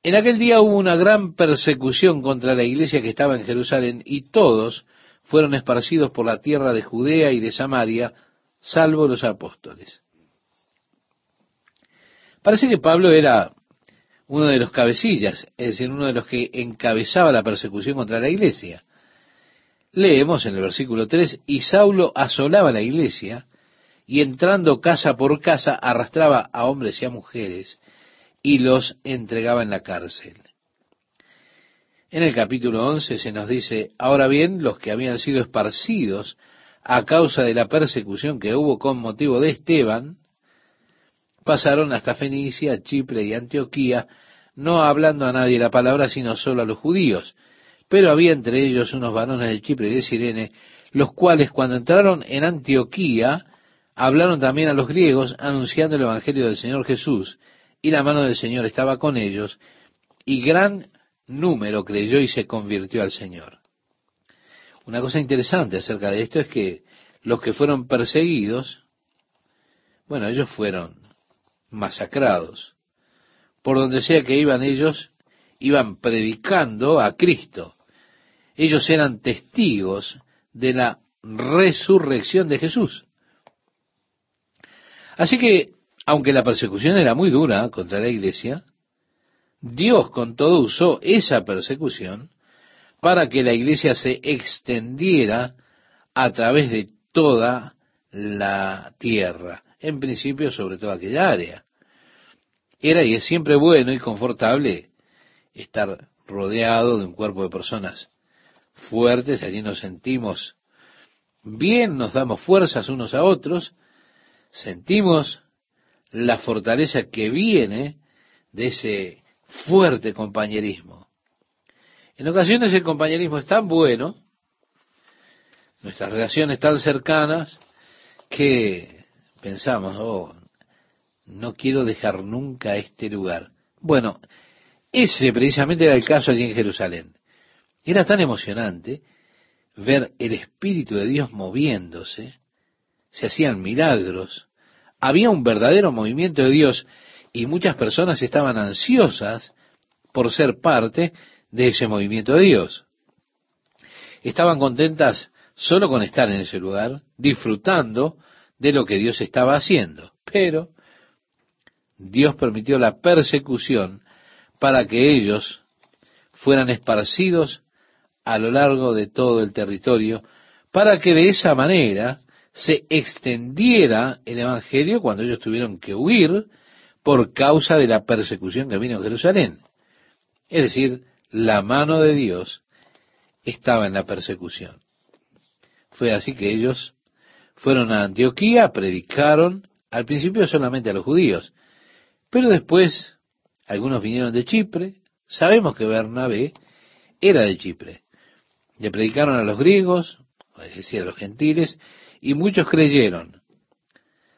En aquel día hubo una gran persecución contra la iglesia que estaba en Jerusalén y todos fueron esparcidos por la tierra de Judea y de Samaria, salvo los apóstoles. Parece que Pablo era uno de los cabecillas, es decir, uno de los que encabezaba la persecución contra la iglesia. Leemos en el versículo 3, y Saulo asolaba la iglesia, y entrando casa por casa arrastraba a hombres y a mujeres, y los entregaba en la cárcel. En el capítulo 11 se nos dice, ahora bien, los que habían sido esparcidos a causa de la persecución que hubo con motivo de Esteban, pasaron hasta Fenicia, Chipre y Antioquía, no hablando a nadie la palabra, sino solo a los judíos. Pero había entre ellos unos varones de Chipre y de Sirene, los cuales cuando entraron en Antioquía, hablaron también a los griegos, anunciando el Evangelio del Señor Jesús, y la mano del Señor estaba con ellos, y gran número creyó y se convirtió al Señor. Una cosa interesante acerca de esto es que los que fueron perseguidos, bueno, ellos fueron masacrados. Por donde sea que iban ellos, iban predicando a Cristo. Ellos eran testigos de la resurrección de Jesús. Así que, aunque la persecución era muy dura contra la iglesia, Dios con todo usó esa persecución para que la iglesia se extendiera a través de toda la tierra en principio sobre toda aquella área. Era y es siempre bueno y confortable estar rodeado de un cuerpo de personas fuertes, allí nos sentimos bien, nos damos fuerzas unos a otros, sentimos la fortaleza que viene de ese fuerte compañerismo. En ocasiones el compañerismo es tan bueno, nuestras relaciones tan cercanas, que pensamos, oh, no quiero dejar nunca este lugar. Bueno, ese precisamente era el caso allí en Jerusalén. Era tan emocionante ver el Espíritu de Dios moviéndose, se hacían milagros, había un verdadero movimiento de Dios y muchas personas estaban ansiosas por ser parte de ese movimiento de Dios. Estaban contentas solo con estar en ese lugar, disfrutando de lo que Dios estaba haciendo. Pero Dios permitió la persecución para que ellos fueran esparcidos a lo largo de todo el territorio, para que de esa manera se extendiera el Evangelio cuando ellos tuvieron que huir por causa de la persecución que vino a Jerusalén. Es decir, la mano de Dios estaba en la persecución. Fue así que ellos fueron a Antioquía, predicaron, al principio solamente a los judíos, pero después algunos vinieron de Chipre, sabemos que Bernabé era de Chipre. Le predicaron a los griegos, es decir, a los gentiles, y muchos creyeron.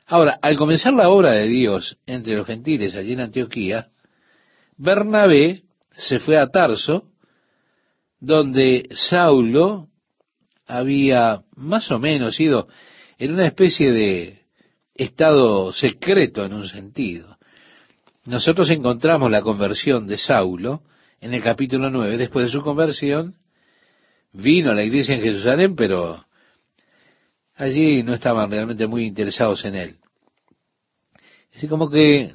Ahora, al comenzar la obra de Dios entre los gentiles allí en Antioquía, Bernabé se fue a Tarso, donde Saulo había más o menos ido en una especie de estado secreto en un sentido. Nosotros encontramos la conversión de Saulo en el capítulo 9. Después de su conversión, vino a la iglesia en Jerusalén, pero allí no estaban realmente muy interesados en él. Así como que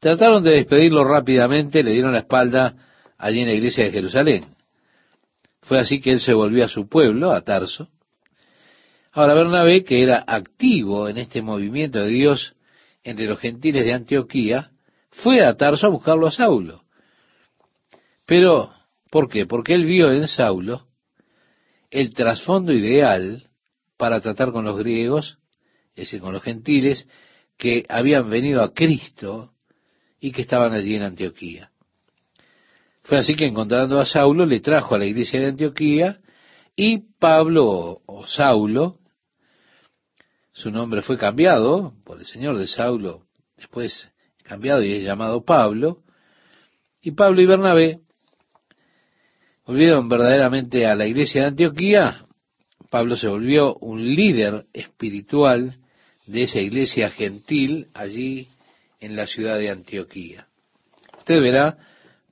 trataron de despedirlo rápidamente, le dieron la espalda allí en la iglesia de Jerusalén. Fue así que él se volvió a su pueblo, a Tarso. Ahora Bernabé, que era activo en este movimiento de Dios entre los gentiles de Antioquía, fue a Tarso a buscarlo a Saulo. Pero, ¿por qué? Porque él vio en Saulo el trasfondo ideal para tratar con los griegos, es decir, con los gentiles, que habían venido a Cristo y que estaban allí en Antioquía. Fue así que encontrando a Saulo le trajo a la iglesia de Antioquía y Pablo o Saulo, su nombre fue cambiado por el Señor de Saulo, después cambiado y es llamado Pablo, y Pablo y Bernabé volvieron verdaderamente a la iglesia de Antioquía Pablo se volvió un líder espiritual de esa iglesia gentil allí en la ciudad de Antioquía. Usted verá,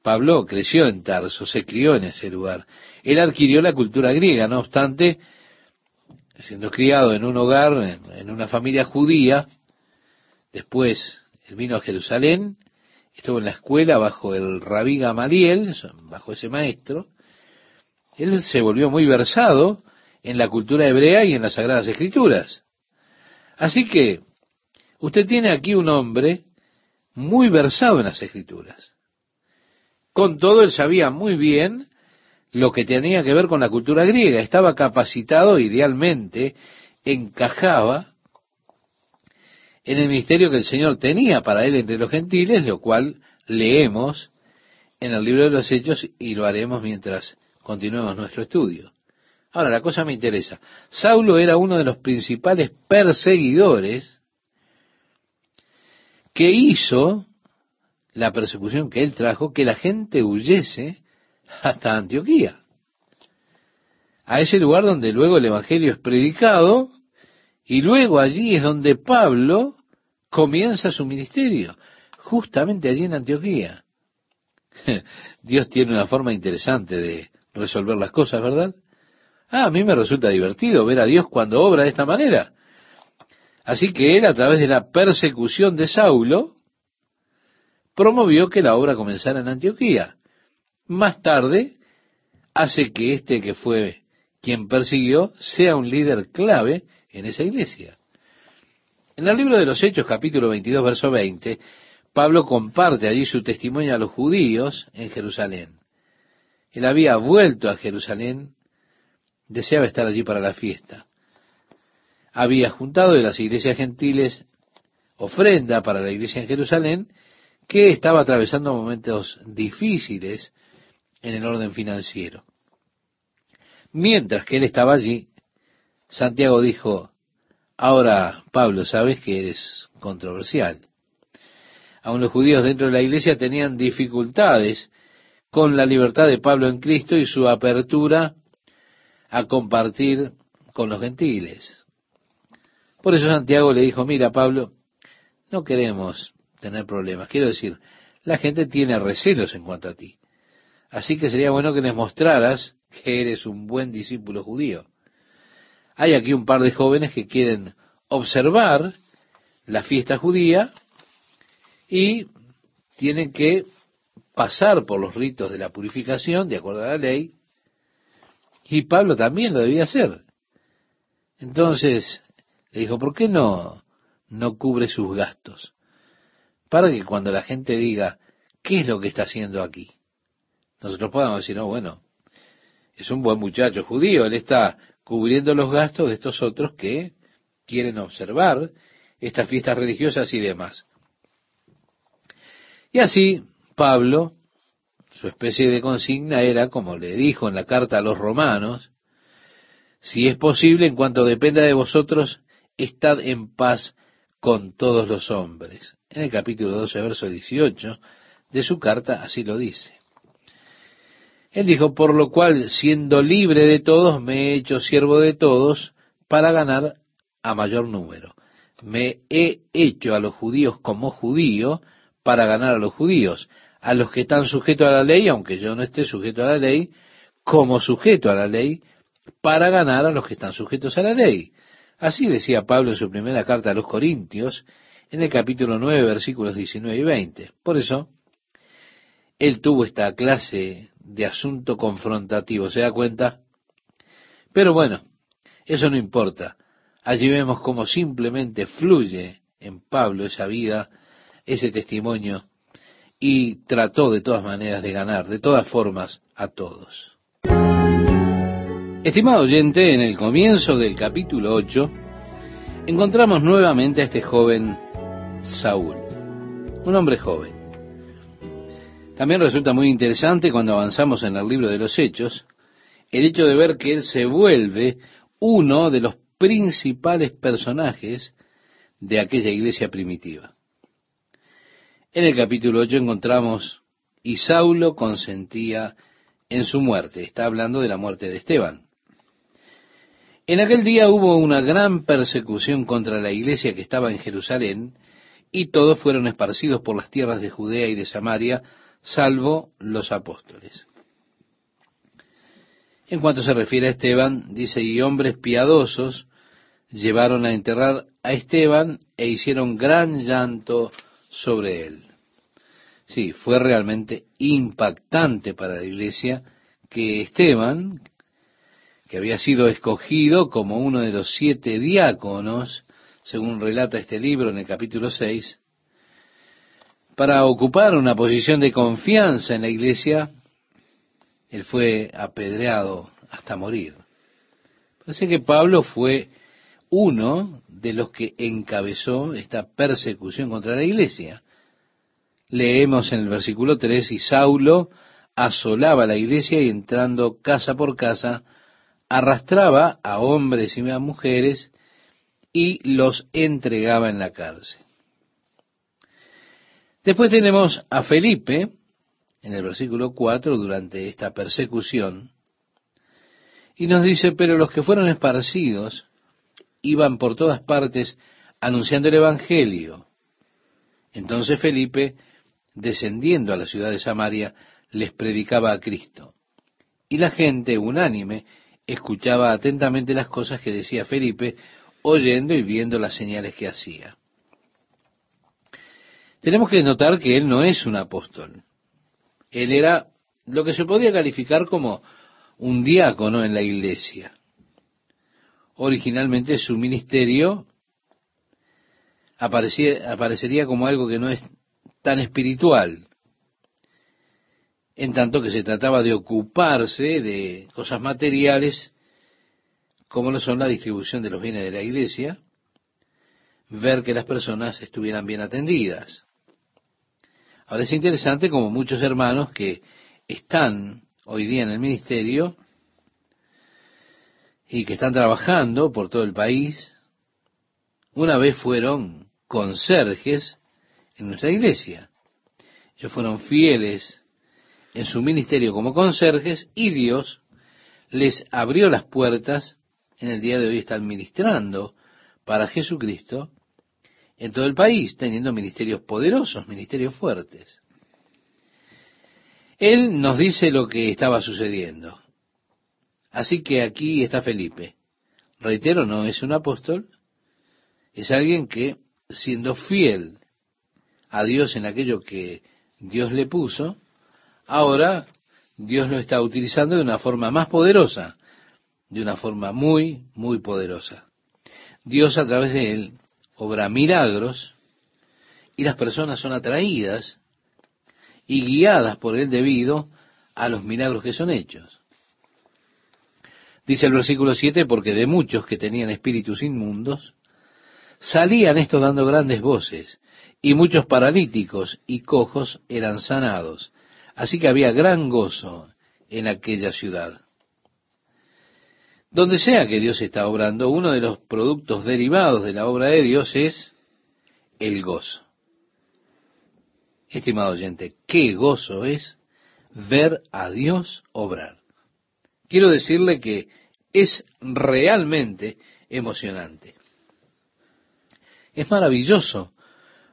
Pablo creció en Tarso, se crió en ese lugar. Él adquirió la cultura griega, no obstante, siendo criado en un hogar, en una familia judía, después él vino a Jerusalén, estuvo en la escuela bajo el rabí Gamaliel, bajo ese maestro, él se volvió muy versado en la cultura hebrea y en las Sagradas Escrituras. Así que usted tiene aquí un hombre muy versado en las Escrituras. Con todo, él sabía muy bien lo que tenía que ver con la cultura griega. Estaba capacitado, idealmente, encajaba en el ministerio que el Señor tenía para él entre los gentiles, lo cual leemos en el libro de los Hechos y lo haremos mientras continuemos nuestro estudio. Ahora, la cosa me interesa. Saulo era uno de los principales perseguidores que hizo la persecución que él trajo, que la gente huyese hasta Antioquía, a ese lugar donde luego el Evangelio es predicado, y luego allí es donde Pablo comienza su ministerio, justamente allí en Antioquía. *laughs* Dios tiene una forma interesante de resolver las cosas, ¿verdad? Ah, a mí me resulta divertido ver a Dios cuando obra de esta manera. Así que él, a través de la persecución de Saulo, promovió que la obra comenzara en Antioquía. Más tarde, hace que este que fue quien persiguió sea un líder clave en esa iglesia. En el libro de los Hechos, capítulo 22, verso 20, Pablo comparte allí su testimonio a los judíos en Jerusalén. Él había vuelto a Jerusalén deseaba estar allí para la fiesta. Había juntado de las iglesias gentiles ofrenda para la iglesia en Jerusalén, que estaba atravesando momentos difíciles en el orden financiero. Mientras que él estaba allí, Santiago dijo, ahora Pablo, sabes que eres controversial. Aún los judíos dentro de la iglesia tenían dificultades con la libertad de Pablo en Cristo y su apertura a compartir con los gentiles. Por eso Santiago le dijo, mira Pablo, no queremos tener problemas. Quiero decir, la gente tiene recelos en cuanto a ti. Así que sería bueno que les mostraras que eres un buen discípulo judío. Hay aquí un par de jóvenes que quieren observar la fiesta judía y tienen que pasar por los ritos de la purificación, de acuerdo a la ley, y Pablo también lo debía hacer. Entonces le dijo, ¿por qué no, no cubre sus gastos? Para que cuando la gente diga, ¿qué es lo que está haciendo aquí? Nosotros podamos decir, no, bueno, es un buen muchacho judío, él está cubriendo los gastos de estos otros que quieren observar estas fiestas religiosas y demás. Y así Pablo, su especie de consigna era, como le dijo en la carta a los romanos, si es posible, en cuanto dependa de vosotros, estad en paz con todos los hombres. En el capítulo 12, verso 18 de su carta, así lo dice. Él dijo, por lo cual, siendo libre de todos, me he hecho siervo de todos para ganar a mayor número. Me he hecho a los judíos como judío para ganar a los judíos, a los que están sujetos a la ley, aunque yo no esté sujeto a la ley, como sujeto a la ley, para ganar a los que están sujetos a la ley. Así decía Pablo en su primera carta a los Corintios, en el capítulo 9, versículos 19 y 20. Por eso, él tuvo esta clase de asunto confrontativo, ¿se da cuenta? Pero bueno, eso no importa. Allí vemos cómo simplemente fluye en Pablo esa vida, ese testimonio y trató de todas maneras de ganar, de todas formas, a todos. Estimado oyente, en el comienzo del capítulo 8 encontramos nuevamente a este joven Saúl, un hombre joven. También resulta muy interesante cuando avanzamos en el libro de los Hechos, el hecho de ver que él se vuelve uno de los principales personajes de aquella iglesia primitiva. En el capítulo 8 encontramos, y Saulo consentía en su muerte. Está hablando de la muerte de Esteban. En aquel día hubo una gran persecución contra la iglesia que estaba en Jerusalén, y todos fueron esparcidos por las tierras de Judea y de Samaria, salvo los apóstoles. En cuanto se refiere a Esteban, dice, y hombres piadosos llevaron a enterrar a Esteban e hicieron gran llanto sobre él. Sí, fue realmente impactante para la iglesia que Esteban, que había sido escogido como uno de los siete diáconos, según relata este libro en el capítulo 6, para ocupar una posición de confianza en la iglesia, él fue apedreado hasta morir. Parece que Pablo fue uno de los que encabezó esta persecución contra la iglesia. Leemos en el versículo 3, y Saulo asolaba la iglesia y entrando casa por casa, arrastraba a hombres y a mujeres y los entregaba en la cárcel. Después tenemos a Felipe, en el versículo 4, durante esta persecución, y nos dice, pero los que fueron esparcidos iban por todas partes anunciando el Evangelio. Entonces Felipe descendiendo a la ciudad de Samaria, les predicaba a Cristo. Y la gente, unánime, escuchaba atentamente las cosas que decía Felipe, oyendo y viendo las señales que hacía. Tenemos que notar que él no es un apóstol. Él era lo que se podía calificar como un diácono en la iglesia. Originalmente su ministerio aparecería como algo que no es tan espiritual, en tanto que se trataba de ocuparse de cosas materiales, como lo son la distribución de los bienes de la iglesia, ver que las personas estuvieran bien atendidas. Ahora es interesante como muchos hermanos que están hoy día en el ministerio y que están trabajando por todo el país, una vez fueron conserjes en nuestra iglesia. Ellos fueron fieles en su ministerio como conserjes y Dios les abrió las puertas. En el día de hoy están ministrando para Jesucristo en todo el país, teniendo ministerios poderosos, ministerios fuertes. Él nos dice lo que estaba sucediendo. Así que aquí está Felipe. Reitero, no es un apóstol, Es alguien que, siendo fiel a Dios en aquello que Dios le puso, ahora Dios lo está utilizando de una forma más poderosa, de una forma muy, muy poderosa. Dios a través de él obra milagros y las personas son atraídas y guiadas por él debido a los milagros que son hechos. Dice el versículo 7, porque de muchos que tenían espíritus inmundos, salían estos dando grandes voces, y muchos paralíticos y cojos eran sanados. Así que había gran gozo en aquella ciudad. Donde sea que Dios está obrando, uno de los productos derivados de la obra de Dios es el gozo. Estimado oyente, qué gozo es ver a Dios obrar. Quiero decirle que es realmente emocionante. Es maravilloso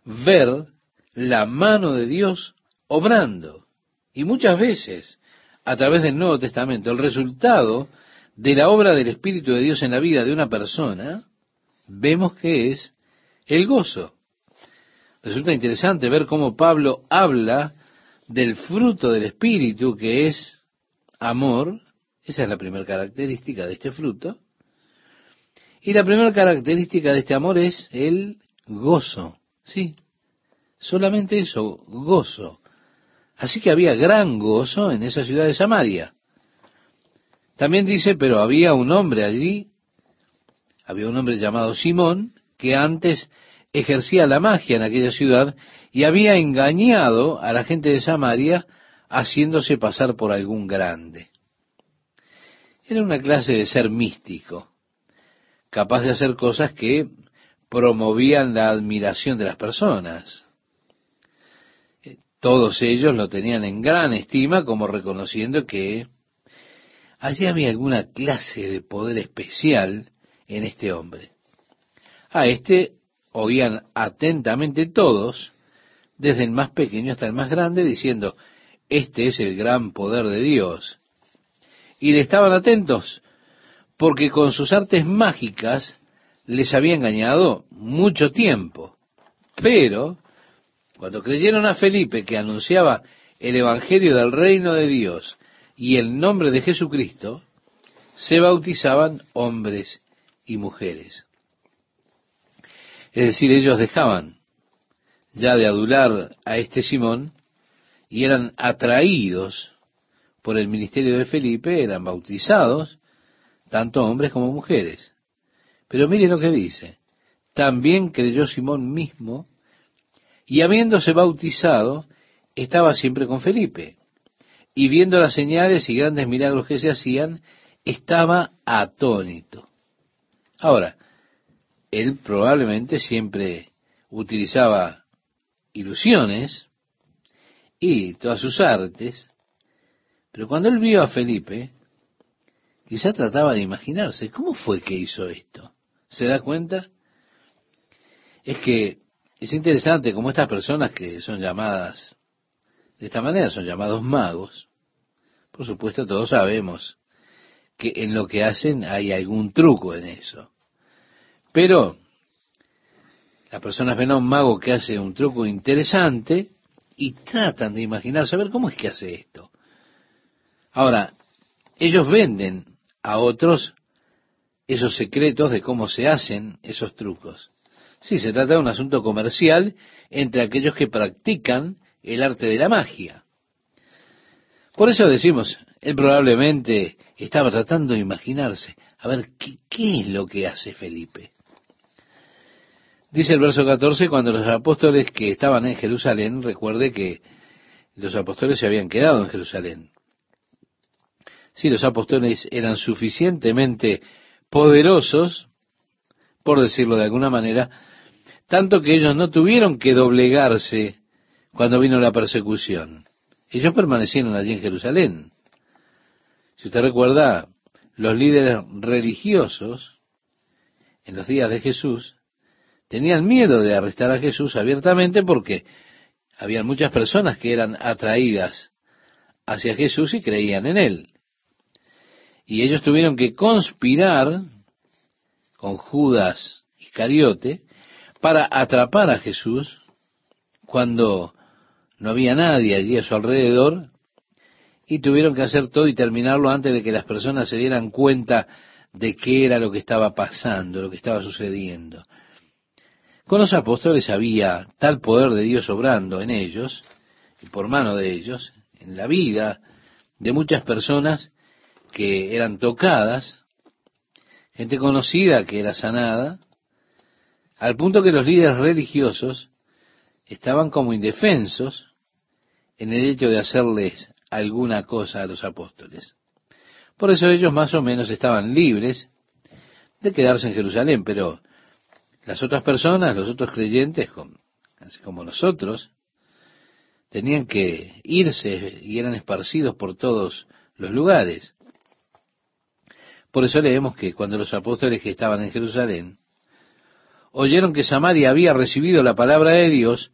ver la mano de Dios obrando. Y muchas veces, a través del Nuevo Testamento, el resultado de la obra del Espíritu de Dios en la vida de una persona, vemos que es el gozo. Resulta interesante ver cómo Pablo habla del fruto del Espíritu, que es amor. Esa es la primera característica de este fruto. Y la primera característica de este amor es el gozo. Sí, solamente eso, gozo. Así que había gran gozo en esa ciudad de Samaria. También dice, pero había un hombre allí, había un hombre llamado Simón, que antes ejercía la magia en aquella ciudad y había engañado a la gente de Samaria haciéndose pasar por algún grande. Era una clase de ser místico, capaz de hacer cosas que promovían la admiración de las personas. Todos ellos lo tenían en gran estima como reconociendo que allí había alguna clase de poder especial en este hombre. A este oían atentamente todos, desde el más pequeño hasta el más grande, diciendo, este es el gran poder de Dios. Y le estaban atentos, porque con sus artes mágicas les había engañado mucho tiempo. Pero, cuando creyeron a Felipe que anunciaba el Evangelio del reino de Dios y el nombre de Jesucristo, se bautizaban hombres y mujeres. Es decir, ellos dejaban ya de adular a este Simón y eran atraídos por el ministerio de Felipe, eran bautizados, tanto hombres como mujeres. Pero mire lo que dice, también creyó Simón mismo, y habiéndose bautizado, estaba siempre con Felipe, y viendo las señales y grandes milagros que se hacían, estaba atónito. Ahora, él probablemente siempre utilizaba ilusiones y todas sus artes, pero cuando él vio a Felipe, quizá trataba de imaginarse, ¿cómo fue que hizo esto? ¿Se da cuenta? Es que es interesante como estas personas que son llamadas de esta manera, son llamados magos, por supuesto todos sabemos que en lo que hacen hay algún truco en eso. Pero las personas ven a un mago que hace un truco interesante y tratan de imaginar, saber cómo es que hace esto. Ahora, ellos venden a otros esos secretos de cómo se hacen esos trucos. Sí, se trata de un asunto comercial entre aquellos que practican el arte de la magia. Por eso decimos, él probablemente estaba tratando de imaginarse, a ver, ¿qué, qué es lo que hace Felipe? Dice el verso 14, cuando los apóstoles que estaban en Jerusalén, recuerde que los apóstoles se habían quedado en Jerusalén. Si los apóstoles eran suficientemente poderosos, por decirlo de alguna manera, tanto que ellos no tuvieron que doblegarse cuando vino la persecución. Ellos permanecieron allí en Jerusalén. Si usted recuerda, los líderes religiosos en los días de Jesús tenían miedo de arrestar a Jesús abiertamente porque había muchas personas que eran atraídas hacia Jesús y creían en él. Y ellos tuvieron que conspirar con Judas Iscariote para atrapar a Jesús cuando no había nadie allí a su alrededor y tuvieron que hacer todo y terminarlo antes de que las personas se dieran cuenta de qué era lo que estaba pasando, lo que estaba sucediendo. Con los apóstoles había tal poder de Dios obrando en ellos, y por mano de ellos, en la vida de muchas personas que eran tocadas, gente conocida que era sanada, al punto que los líderes religiosos estaban como indefensos en el hecho de hacerles alguna cosa a los apóstoles. Por eso ellos más o menos estaban libres de quedarse en Jerusalén, pero las otras personas, los otros creyentes, así como nosotros, tenían que irse y eran esparcidos por todos los lugares. Por eso leemos que cuando los apóstoles que estaban en Jerusalén oyeron que Samaria había recibido la palabra de Dios,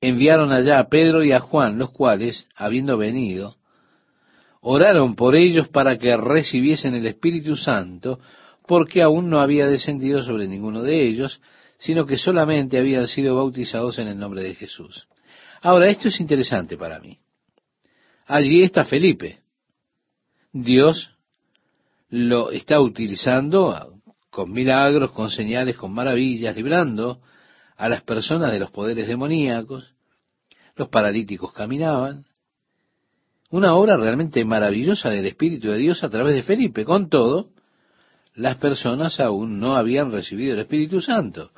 enviaron allá a Pedro y a Juan, los cuales, habiendo venido, oraron por ellos para que recibiesen el Espíritu Santo, porque aún no había descendido sobre ninguno de ellos, sino que solamente habían sido bautizados en el nombre de Jesús. Ahora, esto es interesante para mí. Allí está Felipe. Dios lo está utilizando con milagros, con señales, con maravillas, librando a las personas de los poderes demoníacos. Los paralíticos caminaban, una obra realmente maravillosa del Espíritu de Dios a través de Felipe. Con todo, las personas aún no habían recibido el Espíritu Santo.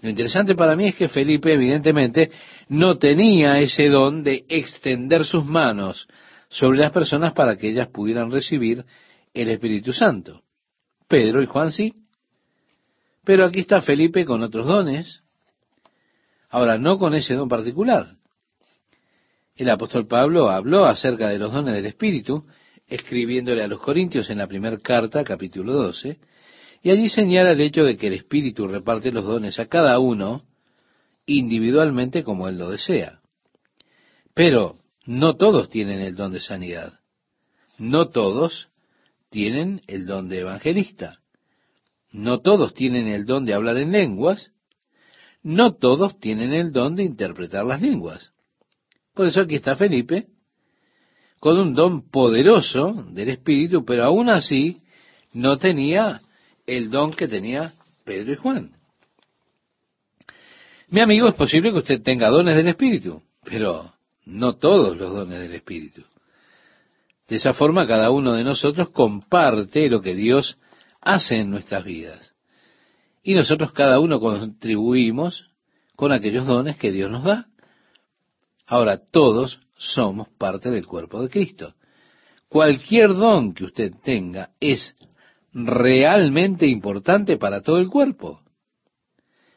Lo interesante para mí es que Felipe evidentemente no tenía ese don de extender sus manos sobre las personas para que ellas pudieran recibir el Espíritu Santo. Pedro y Juan sí. Pero aquí está Felipe con otros dones. Ahora, no con ese don particular. El apóstol Pablo habló acerca de los dones del Espíritu, escribiéndole a los Corintios en la primera carta, capítulo 12, y allí señala el hecho de que el Espíritu reparte los dones a cada uno individualmente como él lo desea. Pero no todos tienen el don de sanidad. No todos tienen el don de evangelista. No todos tienen el don de hablar en lenguas. No todos tienen el don de interpretar las lenguas. Por eso aquí está Felipe, con un don poderoso del Espíritu, pero aún así no tenía el don que tenía Pedro y Juan. Mi amigo, es posible que usted tenga dones del Espíritu, pero no todos los dones del Espíritu. De esa forma, cada uno de nosotros comparte lo que Dios hace en nuestras vidas. Y nosotros cada uno contribuimos con aquellos dones que Dios nos da. Ahora, todos somos parte del cuerpo de Cristo. Cualquier don que usted tenga es realmente importante para todo el cuerpo.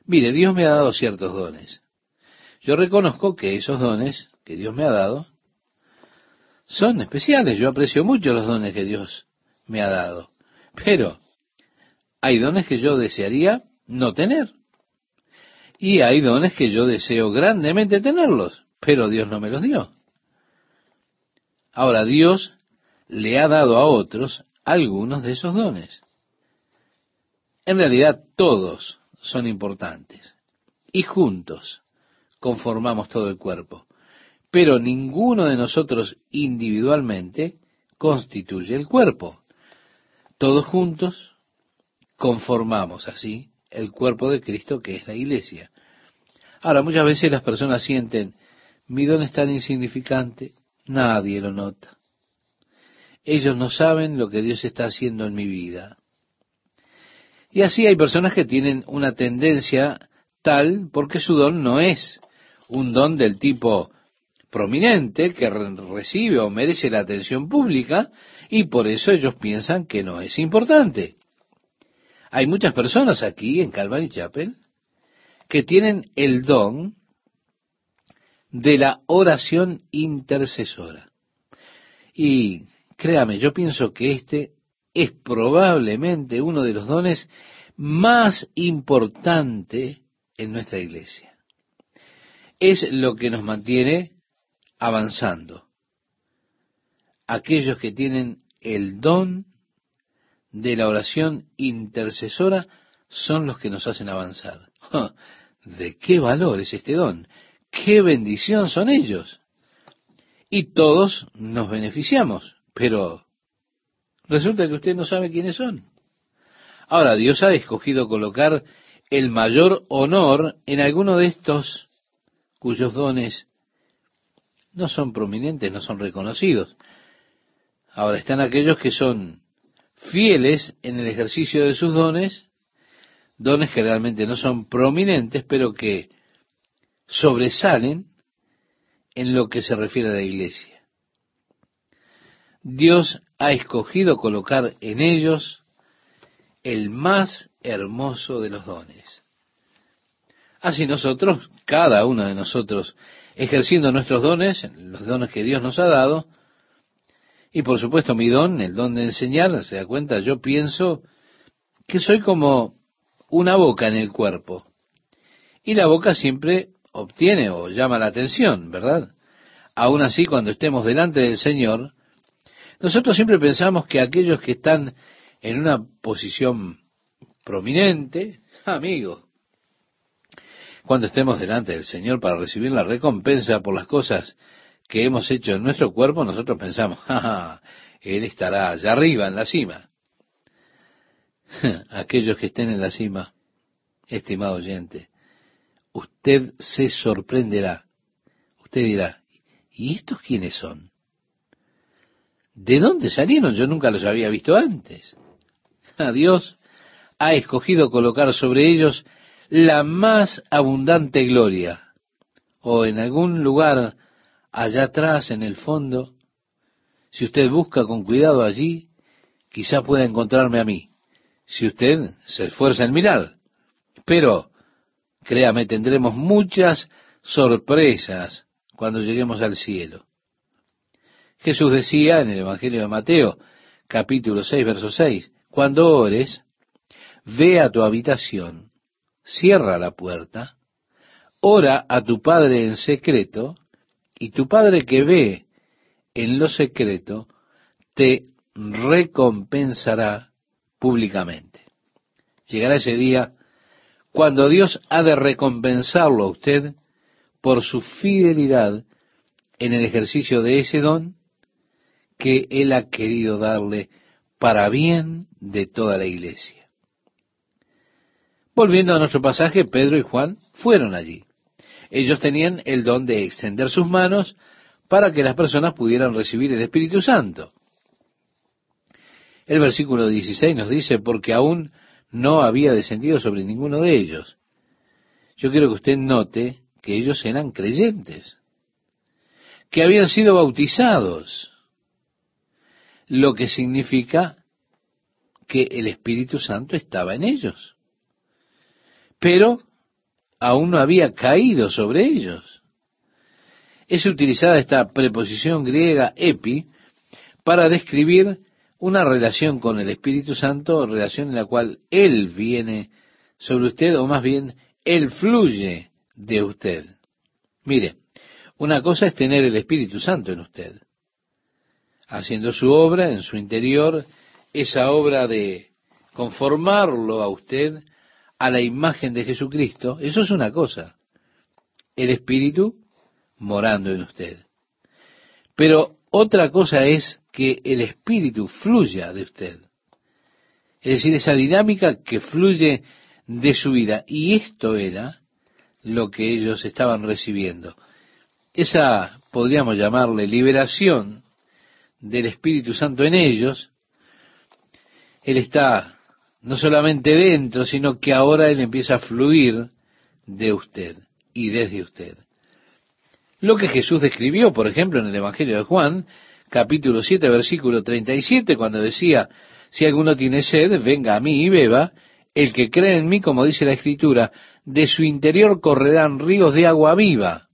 Mire, Dios me ha dado ciertos dones. Yo reconozco que esos dones que Dios me ha dado son especiales. Yo aprecio mucho los dones que Dios me ha dado. Pero hay dones que yo desearía no tener. Y hay dones que yo deseo grandemente tenerlos pero Dios no me los dio. Ahora Dios le ha dado a otros algunos de esos dones. En realidad todos son importantes y juntos conformamos todo el cuerpo, pero ninguno de nosotros individualmente constituye el cuerpo. Todos juntos conformamos así el cuerpo de Cristo que es la iglesia. Ahora, muchas veces las personas sienten, mi don es tan insignificante, nadie lo nota. Ellos no saben lo que Dios está haciendo en mi vida. Y así hay personas que tienen una tendencia tal porque su don no es un don del tipo prominente que recibe o merece la atención pública y por eso ellos piensan que no es importante. Hay muchas personas aquí en Calvary Chapel que tienen el don de la oración intercesora. Y créame, yo pienso que este es probablemente uno de los dones más importantes en nuestra iglesia. Es lo que nos mantiene avanzando. Aquellos que tienen el don de la oración intercesora son los que nos hacen avanzar. *laughs* ¿de qué valor es este don? ¿Qué bendición son ellos? Y todos nos beneficiamos, pero resulta que usted no sabe quiénes son. Ahora, Dios ha escogido colocar el mayor honor en alguno de estos cuyos dones no son prominentes, no son reconocidos. Ahora están aquellos que son fieles en el ejercicio de sus dones, dones que realmente no son prominentes, pero que sobresalen en lo que se refiere a la iglesia. Dios ha escogido colocar en ellos el más hermoso de los dones. Así nosotros, cada uno de nosotros, ejerciendo nuestros dones, los dones que Dios nos ha dado, y por supuesto mi don, el don de enseñar, se da cuenta, yo pienso que soy como una boca en el cuerpo. Y la boca siempre obtiene o llama la atención, ¿verdad? Aún así, cuando estemos delante del Señor, nosotros siempre pensamos que aquellos que están en una posición prominente, amigo, cuando estemos delante del Señor para recibir la recompensa por las cosas que hemos hecho en nuestro cuerpo, nosotros pensamos, ja, Él estará allá arriba, en la cima. *laughs* Aquellos que estén en la cima, estimado oyente, usted se sorprenderá. Usted dirá, ¿y estos quiénes son? ¿De dónde salieron? Yo nunca los había visto antes. *laughs* Dios ha escogido colocar sobre ellos la más abundante gloria. O en algún lugar allá atrás, en el fondo, si usted busca con cuidado allí, quizá pueda encontrarme a mí, si usted se esfuerza en mirar. Pero Créame, tendremos muchas sorpresas cuando lleguemos al cielo. Jesús decía en el Evangelio de Mateo, capítulo 6, verso 6, cuando ores, ve a tu habitación, cierra la puerta, ora a tu Padre en secreto, y tu Padre que ve en lo secreto, te recompensará públicamente. Llegará ese día cuando Dios ha de recompensarlo a usted por su fidelidad en el ejercicio de ese don que Él ha querido darle para bien de toda la iglesia. Volviendo a nuestro pasaje, Pedro y Juan fueron allí. Ellos tenían el don de extender sus manos para que las personas pudieran recibir el Espíritu Santo. El versículo 16 nos dice, porque aún no había descendido sobre ninguno de ellos. Yo quiero que usted note que ellos eran creyentes, que habían sido bautizados, lo que significa que el Espíritu Santo estaba en ellos, pero aún no había caído sobre ellos. Es utilizada esta preposición griega epi para describir una relación con el Espíritu Santo, relación en la cual Él viene sobre usted, o más bien, Él fluye de usted. Mire, una cosa es tener el Espíritu Santo en usted, haciendo su obra en su interior, esa obra de conformarlo a usted a la imagen de Jesucristo, eso es una cosa. El Espíritu morando en usted. Pero otra cosa es que el Espíritu fluya de usted. Es decir, esa dinámica que fluye de su vida. Y esto era lo que ellos estaban recibiendo. Esa, podríamos llamarle, liberación del Espíritu Santo en ellos. Él está no solamente dentro, sino que ahora Él empieza a fluir de usted y desde usted. Lo que Jesús describió, por ejemplo, en el Evangelio de Juan, capítulo 7, versículo 37, cuando decía, si alguno tiene sed, venga a mí y beba, el que cree en mí, como dice la Escritura, de su interior correrán ríos de agua viva.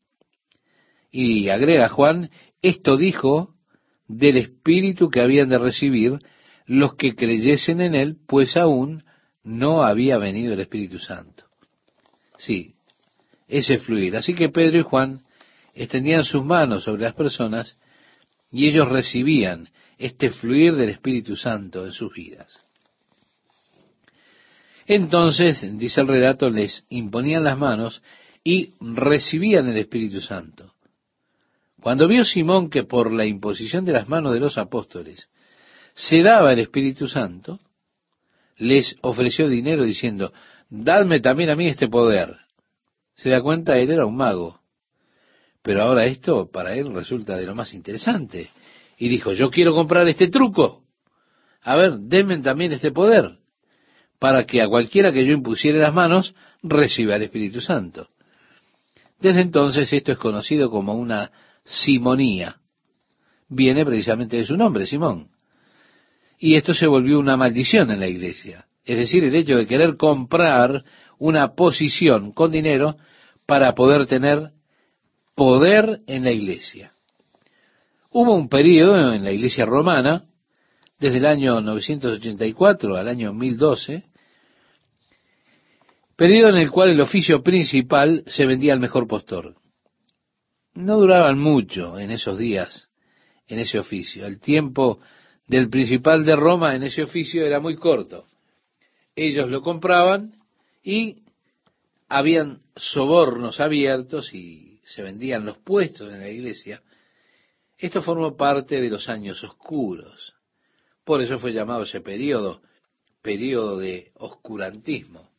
Y agrega Juan, esto dijo del Espíritu que habían de recibir los que creyesen en él, pues aún no había venido el Espíritu Santo. Sí, ese fluir. Así que Pedro y Juan extendían sus manos sobre las personas y ellos recibían este fluir del Espíritu Santo en sus vidas. Entonces, dice el relato, les imponían las manos y recibían el Espíritu Santo. Cuando vio Simón que por la imposición de las manos de los apóstoles se daba el Espíritu Santo, les ofreció dinero diciendo, dadme también a mí este poder. Se da cuenta, él era un mago. Pero ahora esto para él resulta de lo más interesante. Y dijo, yo quiero comprar este truco. A ver, denme también este poder, para que a cualquiera que yo impusiera las manos reciba el Espíritu Santo. Desde entonces esto es conocido como una simonía. Viene precisamente de su nombre, Simón. Y esto se volvió una maldición en la iglesia. Es decir, el hecho de querer comprar una posición con dinero para poder tener poder en la iglesia. Hubo un periodo en la iglesia romana, desde el año 984 al año 1012, periodo en el cual el oficio principal se vendía al mejor postor. No duraban mucho en esos días, en ese oficio. El tiempo del principal de Roma en ese oficio era muy corto. Ellos lo compraban y habían sobornos abiertos y se vendían los puestos en la iglesia. Esto formó parte de los años oscuros. Por eso fue llamado ese periodo, periodo de oscurantismo.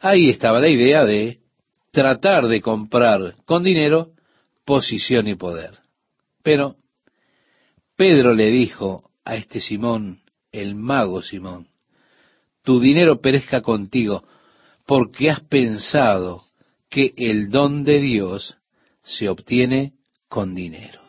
Ahí estaba la idea de tratar de comprar con dinero posición y poder. Pero Pedro le dijo a este Simón, el mago Simón, tu dinero perezca contigo, porque has pensado que el don de Dios se obtiene con dinero.